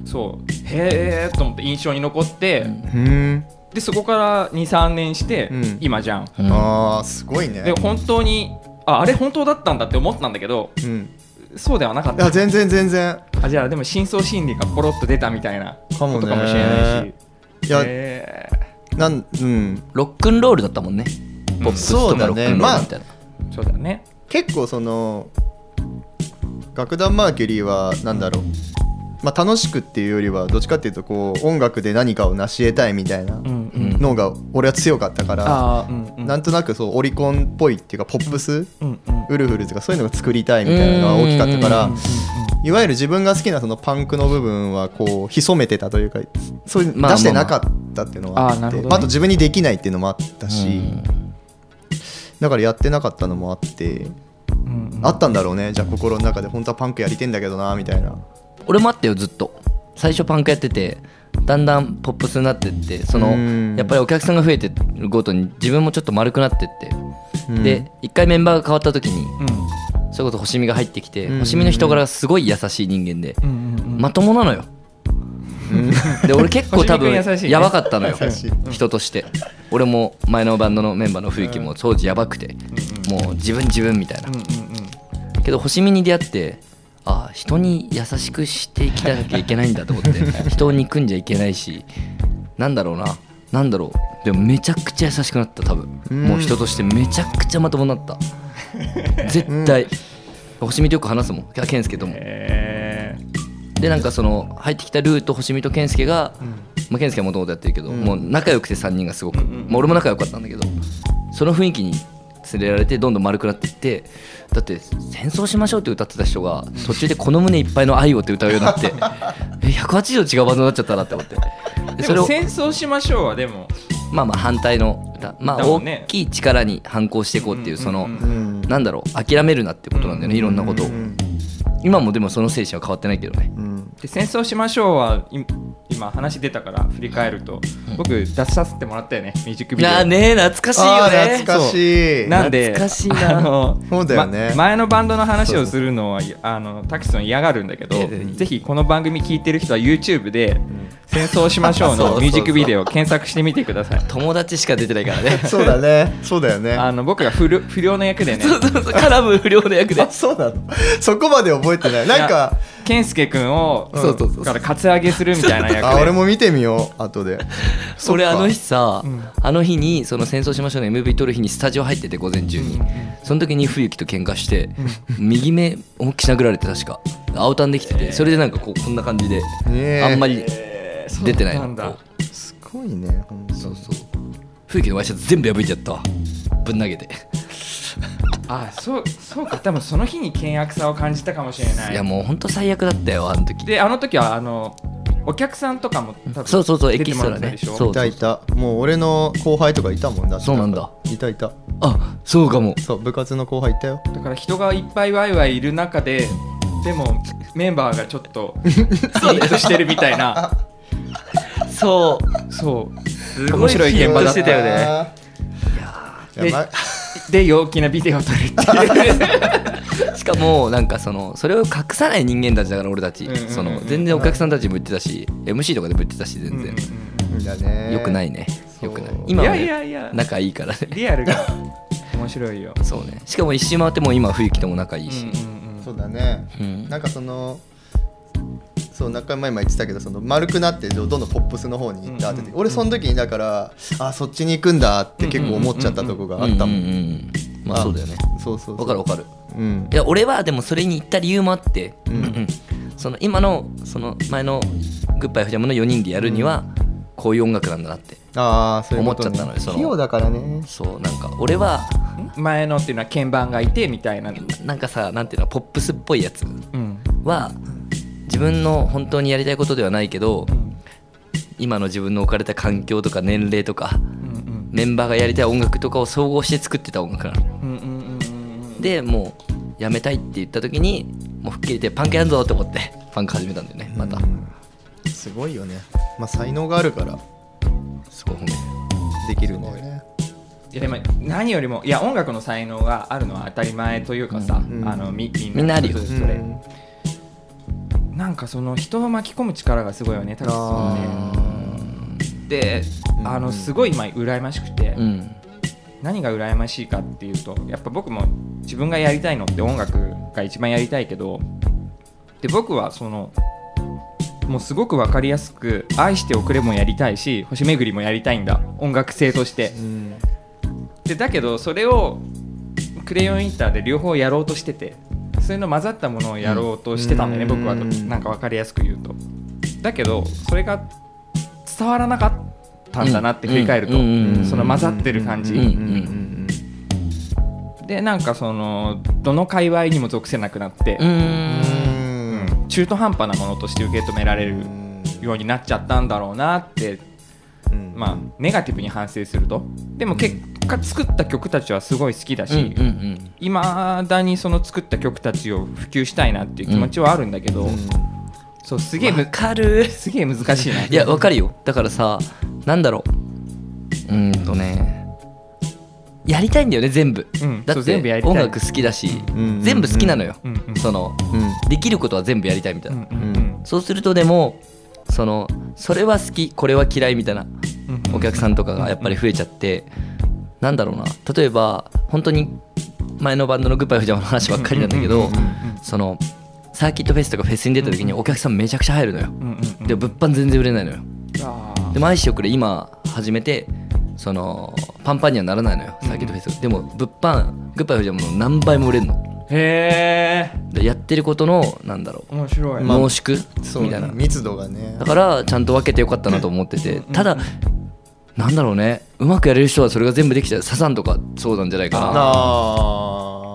そうへえと思って印象に残って、うん。でそこから23年して、うん。今じゃん。うん。ああすごいね。で本当にああれ本当だったんだって思ったんだけどうん。そうではなかった。いや全然全然。あじゃあでも深層心理がポロッと出たみたいなかもね。ことかもしれないし。いやへなんうん。ロックンロールだったもんね。うん。ポップスとかロックンロールみたいな。ーそうだね。結構その楽団マーキュリーはなんだろう、まあ、楽しくっていうよりはどっちかっていうとこう音楽で何かを成し得たいみたいなのが俺は強かったから、うなんとなくそうオリコンっぽいっていうかポップスウルフルズとかそういうのが作りたいみたいなのが大きかったからいわゆる自分が好きなそのパンクの部分はこう潜めてたというかそういうまあ出してなかったっていうのはあって、あと自分にできないっていうのもあったし、うん。だからやってなかったのもあって、あったんだろうね。じゃあ心の中で本当はパンクやりてんだけどなみたいな俺もあったよずっと。最初パンクやっててだんだんポップスになってってそのうん。やっぱりお客さんが増えてるごとに自分もちょっと丸くなってって、うん。で一回メンバーが変わった時にうん。それこそ星見が入ってきて、うん。星見の人柄がすごい優しい人間で、まともなのよ。で俺結構多分やばかったのよ。人として。俺も前のバンドのメンバーの冬木も当時やばくて。もう自分自分みたいな。うんうん。けど星見に出会ってああ人に優しくしていきなきゃいけないんだと思って。人を憎んじゃいけないし。なんだろうな。なんだろう。でもめちゃくちゃ優しくなった多分。うん。もう人として。めちゃくちゃまともになった。絶対。星見とよく話すもん。健介とも。へでなんかその入ってきたルーと星見と健介が、まあ、健介はもともとやってるけど、うん。もう仲良くて3人がすごく、うんうん。まあ、俺も仲良かったんだけどその雰囲気に連れられてどんどん丸くなっていってだって「戦争しましょう」って歌ってた人が途中で「この胸いっぱいの愛を」って歌うようになって え180度違うバンドになっちゃったなって。思ってそれを戦争しましょうはでもまあまあ反対の歌まあ大きい力に反抗していこうっていううんそのなんだろう諦めるなってことなんだよねいろんなことを。うん今もでもその精神は変わってないけどね。うんで戦争しましょうはい今話出たから振り返ると僕出させてもらったよねミュージックビデオ。あね懐かしいあよね。ー懐かしい。なんで懐かしいな。あのそうだよね。ま前のバンドの話をするのはあのタキソン嫌がるんだけどぜひこの番組聞いてる人は YouTube で「戦争しましょう」のミュージックビデオを 検索してみてください。友達しか出てないからね。そうだね。そうだよね。あの僕が不良不良の役でね。そうそうそう。絡む不良の役で。あそうなの。そこまで覚えてない。なんか健介君をそうそうそう。からカツアゲするみたいな役で。あ俺も見てみよう後で。そっか俺あの日さ、うんあの日にその戦争しましょうの MV 撮る日にスタジオ入ってて午前中に、その時に冬木と喧嘩して、右目思いっきり殴られて確か。青タンできててそれでなんかこうこんな感じで、ねえあんまりえー出てないの。すごいねほんとうそうそう。冬木のワイシャツ全部破いちゃったわ。ぶん投げてあそうそうか。多分その日に険悪さを感じたかもしれない。いやもうほんと最悪だったよあの時。であの時はあのお客さんとかも多分そうそうそうエキストラね。そういたいたもう俺の後輩とかいたもんだって。そうなんだ。いたいた。あそうかも。そう部活の後輩いたよ。だから人がいっぱいワイワイいる中ででもメンバーがちょっと ピリッとしてるみたいな。そう。そう。面白い現場だったよね。いやまで陽気なビデオを撮るっていう。しかもなんかそのそれを隠さない人間たちだから俺たち。その全然お客さんたちも言ってたし MC とかでも言ってたし全然。だねよくないね。よくない。今は、いね、やいやいや。仲いいからね。リアルが 面白いよ。そうね。しかも一周回ってもう今は冬木とも仲いいし、うんうんうん。そうだね。うん。なんかそのそう中前も言ってたけどその丸くなってどんどんポップスの方に行ったって、うんうん俺その時にだからあそっちに行くんだって結構思っちゃったとこがあったもん,、うんうんうんまあそうだよね。そうそうわかるわかる。うん。いや俺はでもそれに行った理由もあって、うん。うんその今のその前のグッバイフジャムの4人でやるにはこういう音楽なんだなってああそう思っちゃったのよその。器用だからね。そうなんか俺は前のっていうのは鍵盤がいてみたいな。なんかさなんていうのポップスっぽいやつうん。は自分の本当にやりたいことではないけど今の自分の置かれた環境とか年齢とかうんメンバーがやりたい音楽とかを総合して作ってた音楽なの。うんうんうんうん。うんでもうやめたいって言った時にもう吹っ切れてパンクやんぞって思ってパンク始めたんだよねまた、うん。すごいよね。まあ才能があるから。すごい褒め。るできるんだよね。いやでも何よりもいや音楽の才能があるのは当たり前というかさ、うんあのみみんなあるよ。それ。うんなんかその人を巻き込む力がすごいよねタクシーあね。でうん。あのすごい今羨ましくて、うん。何が羨ましいかっていうとやっぱ僕も自分がやりたいのって音楽が一番やりたいけどで僕はそのもうすごく分かりやすく「愛しておくれ」もやりたいし「星巡り」もやりたいんだ音楽性として。うん。でだけどそれをクレヨンインターで両方やろうとしててそういうの混ざったものをやろうとしてたんだよね、うん。僕はなんか分かりやすく言うと。だけどそれが伝わらなかったんだなって振り返ると、その混ざってる感じ、でなんかそのどの界隈にも属せなくなってう、ん。うん。中途半端なものとして受け止められるうんようになっちゃったんだろうなって、うん。まあ、ネガティブに反省すると。でも結果作った曲たちはすごい好きだし、いまだにその作った曲たちを普及したいなっていう気持ちはあるんだけど、そうすげえむわかる。すげえ難しいな。いやわかるよ。だからさなんだろう。うーんとね。やりたいんだよね全部、うんだって全部やりたい。音楽好きだし、うん。全部好きなのよ、うんうんそのうんできることは全部やりたいみたいな、うんうんそうするとでもそのそれは好きこれは嫌いみたいなお客さんとかがやっぱり増えちゃってなんだろうな。例えば本当に前のバンドのグッバイフジャマの話ばっかりなんだけどそのサーキットフェスとかフェスに出た時にお客さんめちゃくちゃ入るのよ。で物販全然売れないのよ。でも愛してくれ今始めてそのパンパンにはならないのよサーキットフェス。でも物販グッバイフジャマの何倍も売れるの。へえでやってることのなんだろう。面白い、まあ濃縮そうみたいな。密度がね。だからちゃんと分けてよかったなと思ってて。ただなんだろうね。うまくやれる人はそれが全部できちゃう。サザンとかそうなんじゃないかな。あ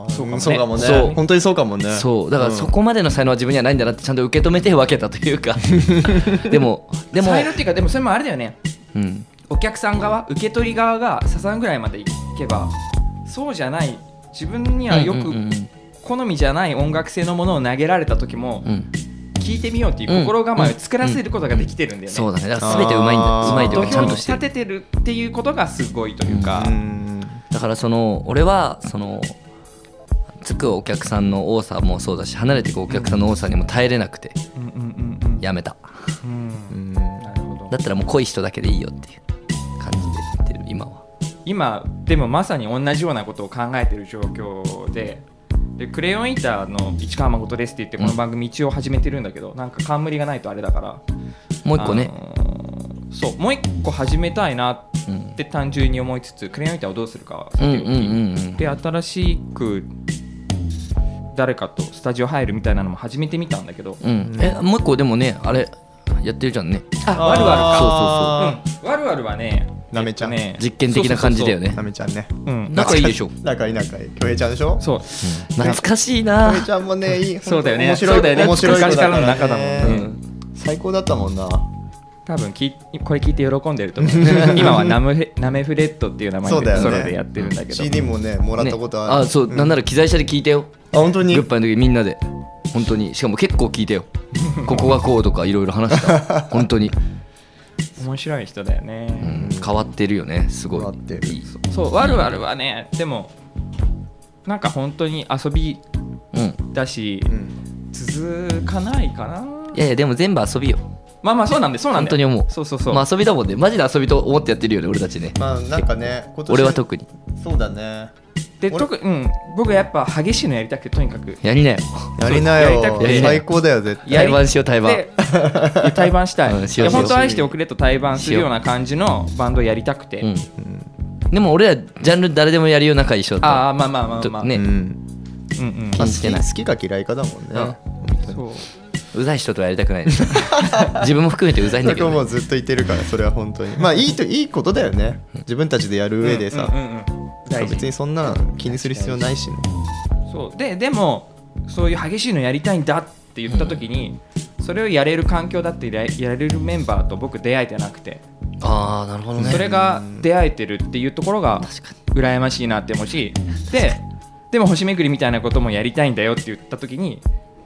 あそうかもね。そうかもね。そう。本当にそうかもね。そう。だからそうん。こまでの才能は自分にはないんだなってちゃんと受け止めて分けたというか。でもでも才能っていうかでもそれもあれだよね。うん。お客さん側受け取り側がサザンぐらいまでいけばそうじゃない自分にはよくうんうんうん。好みじゃない音楽性のものを投げられた時もうん聞いてみようっていう心構えを作らせることができてるんだよね、そうだね。だから全てうまいんだうまいという土俵にかちゃんとしてる。立ててるっていうことがすごいというか、うん。だからその俺はそのつくお客さんの多さもそうだし離れていくお客さんの多さにも耐えれなくてやめた。うん。うん。なるほど。だったらもう濃い人だけでいいよっていう感じで言ってる今は。今でもまさに同じようなことを考えてる状況ででクレヨンインターの市川誠ですって言ってこの番組一応始めてるんだけど、なんか冠がないとあれだから。もう一個ね、あのーそうもう一個始めたいなうんって単純に思いつつクレヨンインターをどうするかはさてで新しく誰かとスタジオ入るみたいなのも始めてみたんだけどうん、えもう一個でもねあれやってるじゃんね。あワルワルかあうん、ワルワルはねなめちゃん。えっとね。実験的な感じだよね。なめちゃんね。そうそうそううん。仲いいでしょ。仲いい仲いい。京平ちゃんでしょ？そう。懐かしい京な平ちゃんもねいい。そうだよね。面白いそうだよね。面白い昔からの仲だもんね。ね最高だったもんな。多分きこれ聞いて喜んでると思う。今はナムヘナメフレットっていう名前そうだよね。でソロでやってるんだけど。CD もねもらったことある。ねあそう、なんなら機材車で聞いてよ。あ本当に？グッバイの時みんなで本当に。しかも結構聞いてよ。ここがこうとかいろいろ話した。本当に、面白い人だよね、うん、変わってるよね。すごい。変わってる。いい。そうワルワルはねでもなんか本当に遊びうん。だし、うん。続かないかな。いやいやでも全部遊びよ。まあまあそうなんでそうなんだよ。本当に思う。そうそうそう、まあ遊びだもんね。マジで遊びと思ってやってるよね俺たちね。まあなんかね今年俺は特に。そうだね。俺で特うん。僕やっぱ激しいのやりたくてとにかく。やりなよ。やりなよ。やりたくて。最高だよ絶対。やり対バンしよう対バン。対バンしたい,、うんしいや本当愛しておくれと対バンするような感じのバンドをやりたくて、うん。でも俺らジャンル誰でもやるよ仲いい人だったああまあまあまあまあ、ね。うん。うんうん。まあ気にしてない。好きか嫌いかだもんね。うん。そう。うざい人とはやりたくない。自分も含めてうざいんだけど、ね、もずっと言ってるからそれは本当に。まあいいといいことだよね。自分たちでやる上でさ。うんうんうんうん別にそんな気にする必要ないしね。そう。ででもそういう激しいのやりたいんだって言った時に、それをやれる環境だってややれるメンバーと僕出会えてなくて。ああなるほどね。それが出会えてるっていうところが羨ましいなって思うしででも星巡りみたいなこともやりたいんだよって言った時に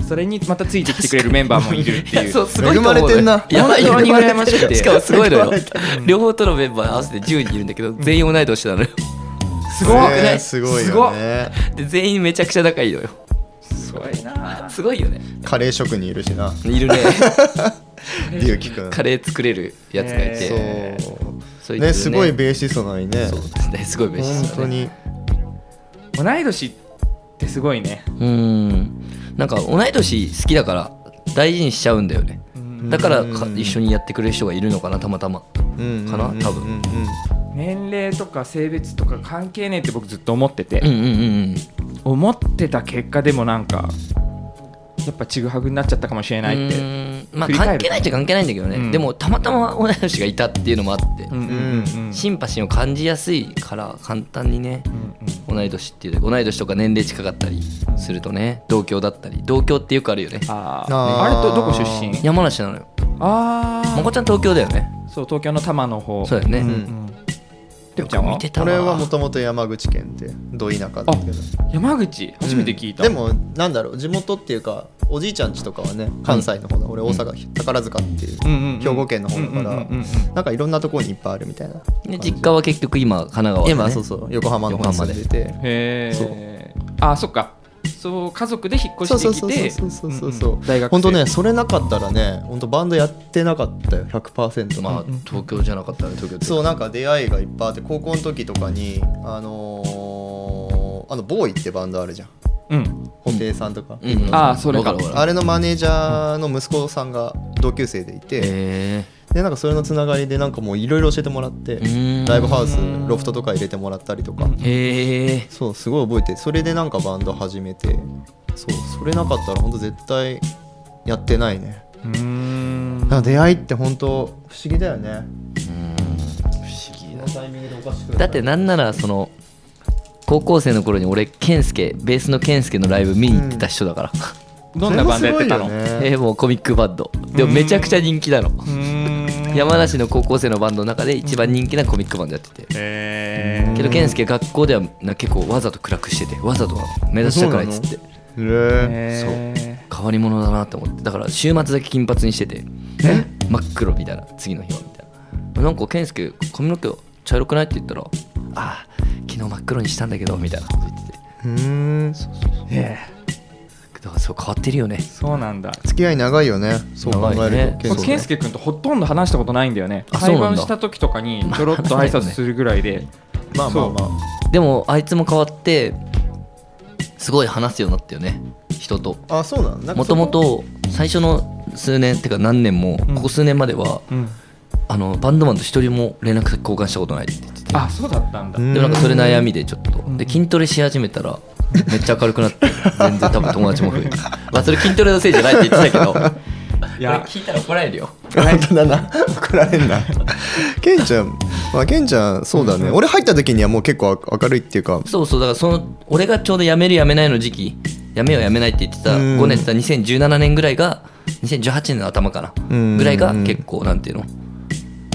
それにまたついてきてくれるメンバーもいるっていう。そうすごいと思う。恵まれてんなやばいよ本当に羨ましくて。しかもすごいのよ。両方とのメンバー合わせて10人いるんだけど全員同い年なのよすごくねない すごいよね。で全員めちゃくちゃ仲いいのよすごいな。すごいよね。カレー職人いるしな。いるね。龍樹くんカレー作れるやつがいて、へそう。ねすごいベーシストなのにね。そうですねすごいベーシストだね。本当に。同い年ってすごいね。うん。なんか同い年好きだから大事にしちゃうんだよね。だから一緒にやってくれる人がいるのかなたまたま。うんかなうん多分うん。うん年齢とか性別とか関係ねえって僕ずっと思ってて、うんうんうんうん。思ってた結果でもなんかやっぱちぐはぐになっちゃったかもしれないってまあ関係ないっちゃ関係ないんだけどね、うん。でもたまたま同い年がいたっていうのもあって、うんうんうんうん。シンパシーを感じやすいから簡単にねうんうん同い年っていう同い年とか年齢近かったりするとね同郷だったり。同郷ってよくあるよね。あー。あー。あれとどこ出身？山梨なのよ。ああまこちゃん東京だよね。そう東京の多摩の方。そうだよね、うんうんてっちゃんは見てたはもともと山口県でど田舎だけど。山口？初めて聞いた、でもなんだろう地元っていうかおじいちゃん家とかはね関西の方だ、俺大阪、宝塚っていう、うんうんうん兵庫県の方だから、うんうんうんうんなんかいろんなところにいっぱいあるみたいなで実家は結局今神奈川で、ね、今そうそう横浜の方に住んでてへえあそっかそう家族で引っ越してきてそうそうそうそううん大学本当ねそれなかったらね本当バンドやってなかったよ100%まあ東京じゃなかったら東京そうなんか出会いがいっぱいあって高校の時とかにあのーあのボーイってバンドあるじゃんうん布袋さんとか、うんうんあそれかあれのマネージャーの息子さんが同級生でいて、へでなんかそれのつながりでなんかもういろいろ教えてもらってん。ライブハウスロフトとか入れてもらったりとか。えへえ。そうすごい覚えてそれでなんかバンド始めてそうそれなかったら本当絶対やってないね。うーん出会いって本当不思議だよね。不思議このタイミングでおかしくだってなんならその高校生の頃に俺健介ベースの健介のライブ見に行ってた人だから、どん。なバンドやってたの、ね。えーもうコミックバンド。でもめちゃくちゃ人気なの。うーん山梨の高校生のバンドの中で一番人気なコミックバンドやってて。けど健介学校ではな結構わざと暗くしててわざと目立ちたくないっつって。へえへ変わり者だなと思って。だから週末だけ金髪にしてて真っ黒みたいな次の日はみたいな。なんか健介髪の毛茶色くないって言ったらああ昨日真っ黒にしたんだけどみたいなこと言ってて。うーん。ーへだからそう変わってるよね。ーそうなんだ。付き合い長いよね。そう考え長いね。ると僕健介君とほとんど話したことないんだよね。対あそうなんだ。バンした時とかにちょろっと挨拶するぐらいで。まあまあまあ。でもあいつも変わってすごい話すようになったよね。人と。あそうなんかもともと最初の数年ってか何年もうん。ここ数年までは、うん。あのバンドマンと一人も連絡先交換したことないって言ってて。あそうだったんだ。うん。でもなんかそれ悩みでちょっと。で筋トレし始めたらめっちゃ明るくなって全然多分友達も増えて。まあそれ筋トレのせいじゃないって言ってたけど。いや。聞いたら怒られるよ。本当だな。怒られんな。ケンちゃん。まあケンちゃんそうだね。俺入った時にはもう結構明るいっていうか。そうそうだからその俺がちょうど辞める辞めないの時期。辞めよう辞めないって言ってたうん。5年って言った2017年ぐらいが2018年の頭かな。うん。ぐらいが結構なんていうの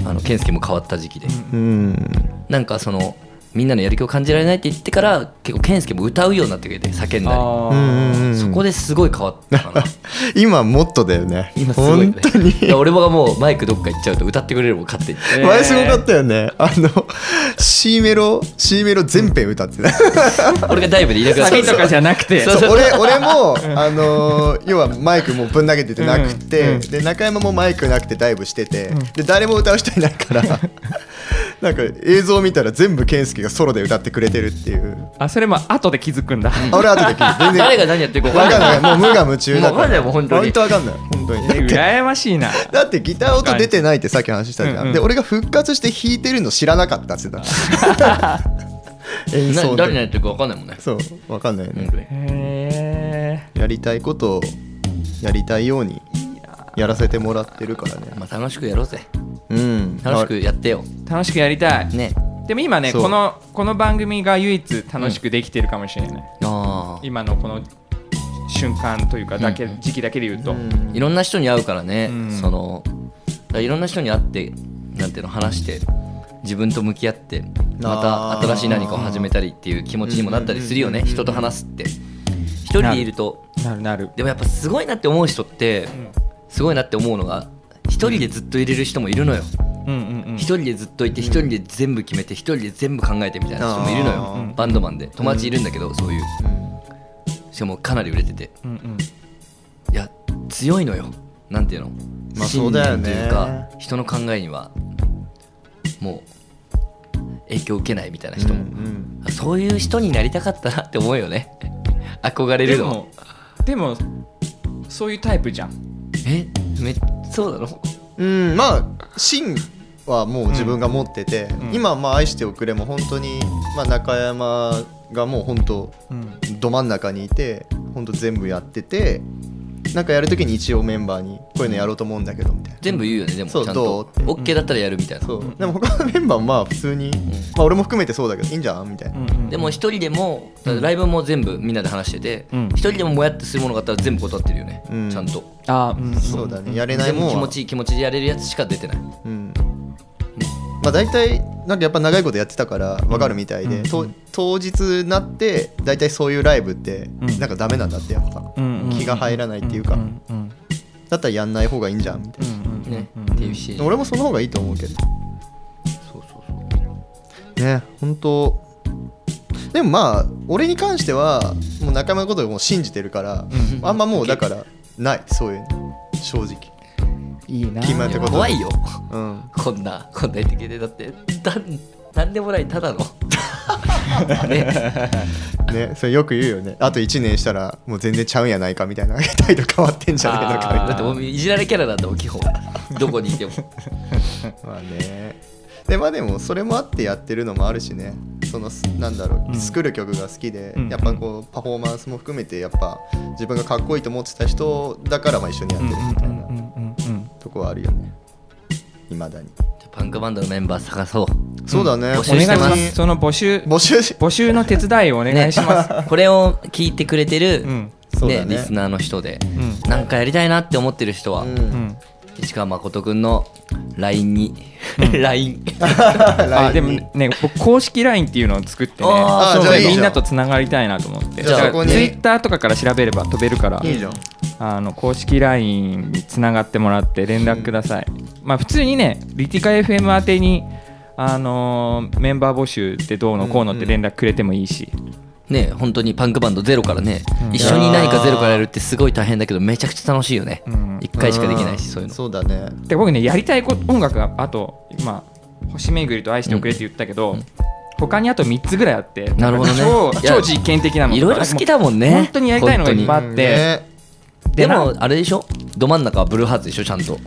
あの健介も変わった時期で。うん。なんかそのみんなのやる気を感じられないって言ってから結構健介も歌うようになってくれて叫んだりあー。うんうんうんそこですごい変わったかな。今もっとだよね。今すごいよね。本当に。いや俺もがもうマイクどっか行っちゃうと歌ってくれるもん勝手に。えー。前すごかったよね。あの C メロ C メロ全編歌ってた。俺がダイブでいなくなった。とかじゃなくて。そうそう。俺俺も、あのー要はマイクもうぶん投げててなくて、うん。うんで中山もマイクなくてダイブしてて、で誰も歌う人いないから なんか映像見たら全部健介がソロで歌ってくれてるっていう。あそれも後で気づくんだ。あ俺後で聞いて全然誰が何やってるか分わかんない。もう無我夢中だもうわかんない本当に。本当わかんない。本当に。え羨ましいな。だってギター音出てないってさっき話したじゃん、うんうん。で俺が復活して弾いてるの知らなかったって言ってた。演な奏で。誰のやってるか分かんないもんね。そうわかんないよね、へやりたいことをやりたいようにやらせてもらってるからね。まあ楽しくやろうぜうん。楽しくやってよ。ー楽しくやりたい。ね。でも今ねこのこの番組が唯一楽しくできてるかもしれない、ああ。今のこの瞬間というかだけ、時期だけで言うと、うん。いろんな人に会うからね、うん。そのいろんな人に会ってなんていうの話して自分と向き合ってまた新しい何かを始めたりっていう気持ちにもなったりするよね、うん人と話すって。一人でいると。なる。なる。でもやっぱすごいなって思う人ってすごいなって思うのが一人でずっといれる人もいるのよ。うんうんうん。一人でずっといて一人で全部決めて一人で全部考えてみたいな人もいるのあよーバンドマンで。友達いるんだけどそういう。しかもかなり売れてて。うんうん。いや強いのよ。なんていうの、まあそうだよね。いうか人の考えにはもう影響を受けないみたいな人も、うんそういう人になりたかったなって思うよね。憧れるのでもでもそういうタイプじゃん。え？めそうなの？うん、うんまあ芯はもう自分が持ってて、うん。今まあ愛しておくれも本当に、まあ、中山がもう本当うん。ど真ん中にいて本当全部やっててなんかやるときに一応メンバーにこういうのやろうと思うんだけどみたいな。全部言うよねでもちそうゃんどう？と OK だったらやるみたいな。そう。でも他のメンバーもまあ普通に、まあ俺も含めてそうだけどいいんじゃんみたいな、うんうんでも一人でもライブも全部みんなで話しててうん。一人でももやってするものがあったら全部断ってるよねうん。ちゃんと。あーうんそうだね。やれないもんは。気持ちいい気持ちでやれるやつしか出てない。うんまあ大体なんかやっぱ長いことやってたから分かるみたいで、うん。と当日になって大体そういうライブってうん。なんかダメなんだってやっぱ、気が入らないっていうか、んうんだったらやんない方がいいんじゃんみたいうんうんねうん。っていうし。な俺もその方がいいと思うけど。そうそうそうね本当。でもまあ俺に関してはもう仲間のことをもう信じてるから、うん。あんまもうだからないそういうの。正直いいな。決まってこと。怖いよ。うん。こんなこんな言ってきてだってだなんでもないただの。ね。ねそれよく言うよね。あと1年したらもう全然ちゃうんやないかみたいな。態度変わってんじゃねえのかみたいな。だってもういじられキャラなんだもん基本。どこにいても。まあね。でまあでもそれもあってやってるのもあるしね。そのすなんだろう、うん。作る曲が好きで、うん。やっぱこうパフォーマンスも含めてやっぱ自分がかっこいいと思ってた人だからまあ一緒にやってるみたいなこはあるよね。いまだに。パンクバンドのメンバー探そう。そうだね、募お願いし集してます。ますその募集募集し募集の手伝いをお願いします、ね。これを聞いてくれてる、うん。そうだね。リスナーの人で、うん。なんかやりたいなって思ってる人は、うん。うん市川誠くんの LINE に LINE あでもね僕公式 LINE っていうのを作ってねあーそういいじゃん。みんなとつながりたいなと思って。じゃあそこに。ツイッターとかから調べれば飛べるから。いいじゃんあの公式 LINE につながってもらって連絡ください、まあ普通にねリティカ FM 宛てにあのーメンバー募集ってどうのこうのって連絡くれてもいいし、ね本当にパンクバンドゼロからね、うん。一緒に何かゼロからやるってすごい大変だけどめちゃくちゃ楽しいよね、うん。一回しかできないしそういうの。そうだね。で僕ねやりたいこ音楽があと今「星巡りと愛しておくれ」って言ったけど、他にあと3つぐらいあってなるほどね。超いや超実験的なの。いろいろ好きだもんね。本当にやりたいのがいっぱいあって、ねでもなあれでしょ？ど真ん中はブルーハーツでしょ？ちゃんと。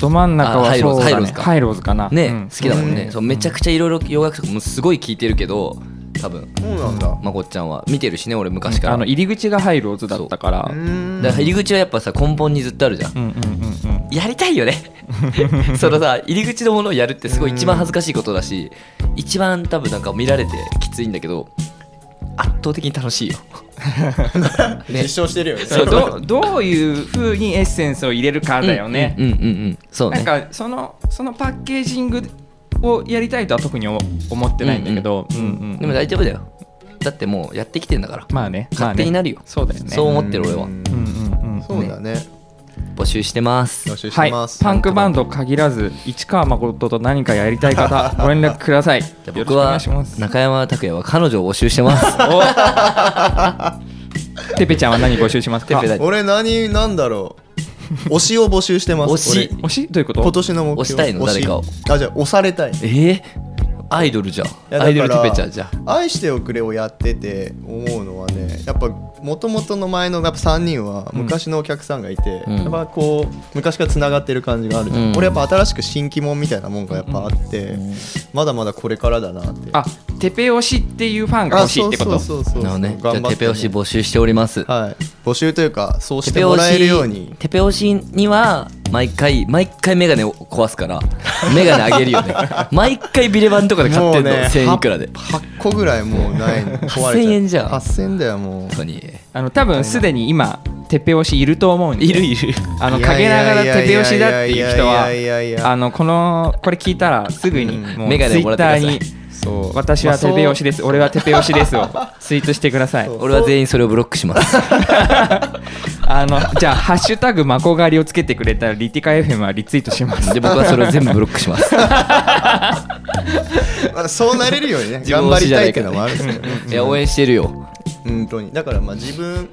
ど真ん中はあハイローズそうだね。ハイローズか。ハイローズかな。ね、うん。好きだもんね、うん。そうめちゃくちゃいろいろ洋楽とかもすごい聴いてるけど多分。そうなんだ。まこっちゃんは。見てるしね俺昔から、あの入り口がハイローズだったから。だから入り口はやっぱさ根本にずっとあるじゃんうんうんうんうん。やりたいよね。そのさ入り口のものをやるってすごい一番恥ずかしいことだし一番多分なんか見られてきついんだけど圧倒的に楽しいよ。実証してるよね。そうどどういうふうにエッセンスを入れるかだよね、うんうんうんうん。そうね。なんかそのそのパッケージングをやりたいとは特に思思ってないんだけど、うんうんでも大丈夫だよ。だってもうやってきてんだから。まあね。勝手になるよ。まあね。そうだよね。そう思ってる俺は。うんうんうんうん。そうだね募集してます。募集しはい。てますパンクバンド限らず市川誠と何かやりたい方 ご連絡ください。僕は中山拓也は彼女を募集してます。おてぺ ちゃんは何募集しますか？俺何なんだろう。推しを募集してます。推し。俺。推し？どういうこと？今年の目標。推したいの？誰かを。あじゃあ押されたい。えー、アイドルじゃん。やアイドルテペちゃんじゃん。愛しておくれをやってて思うのはねやっぱもともとの前のやっぱ3人は昔のお客さんがいて、うん。やっぱこう昔からつながってる感じがあるじゃん、うん。俺やっぱ新しく新規門みたいなもんがやっぱあって、まだまだこれからだなって。あテペ推しっていうファンが欲しいってこと？そうそうそうそうね。じゃあテペ推し募集しております。はい。募集というかそうしてもらえるようしに。テペ推しには毎回毎回メガネを壊すからメガネあげるよね。毎回ビレバンとかで買ってんの、1000円いくらで。8個ぐらいもうないの？壊れちゃう8000円じゃん8000円だよもう。本当に。あの多分すでに今テペ推しいると思うんで。いるいる。あの陰ながらテペ推しだっていう人はあのこのこれ聞いたらすぐにうん。もうツイメガネをもらってください。ッターにそう。私はテペ推しです。俺はテペ推しですを ツイートしてください。俺は全員それをブロックします。あのじゃあ「ハッシュタグマコ狩り」をつけてくれたらリティカ FM はリツイートします。で僕はそれを全部ブロックします まあそうなれるようにね 頑張りたいもあるんですよいや応援してるよ。本当に。だからまあ自分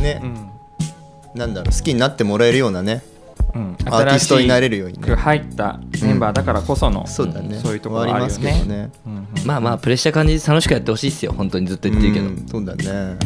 ねうん。なんだろう好きになってもらえるようなねうん。アーティストになれるようにね。入ったメンバーだからこその、そうだね。そういうところありますけどね。うんうん。まあまあプレッシャー感じで楽しくやってほしいっすよ。本当にずっと言ってるけど、うん。そうだね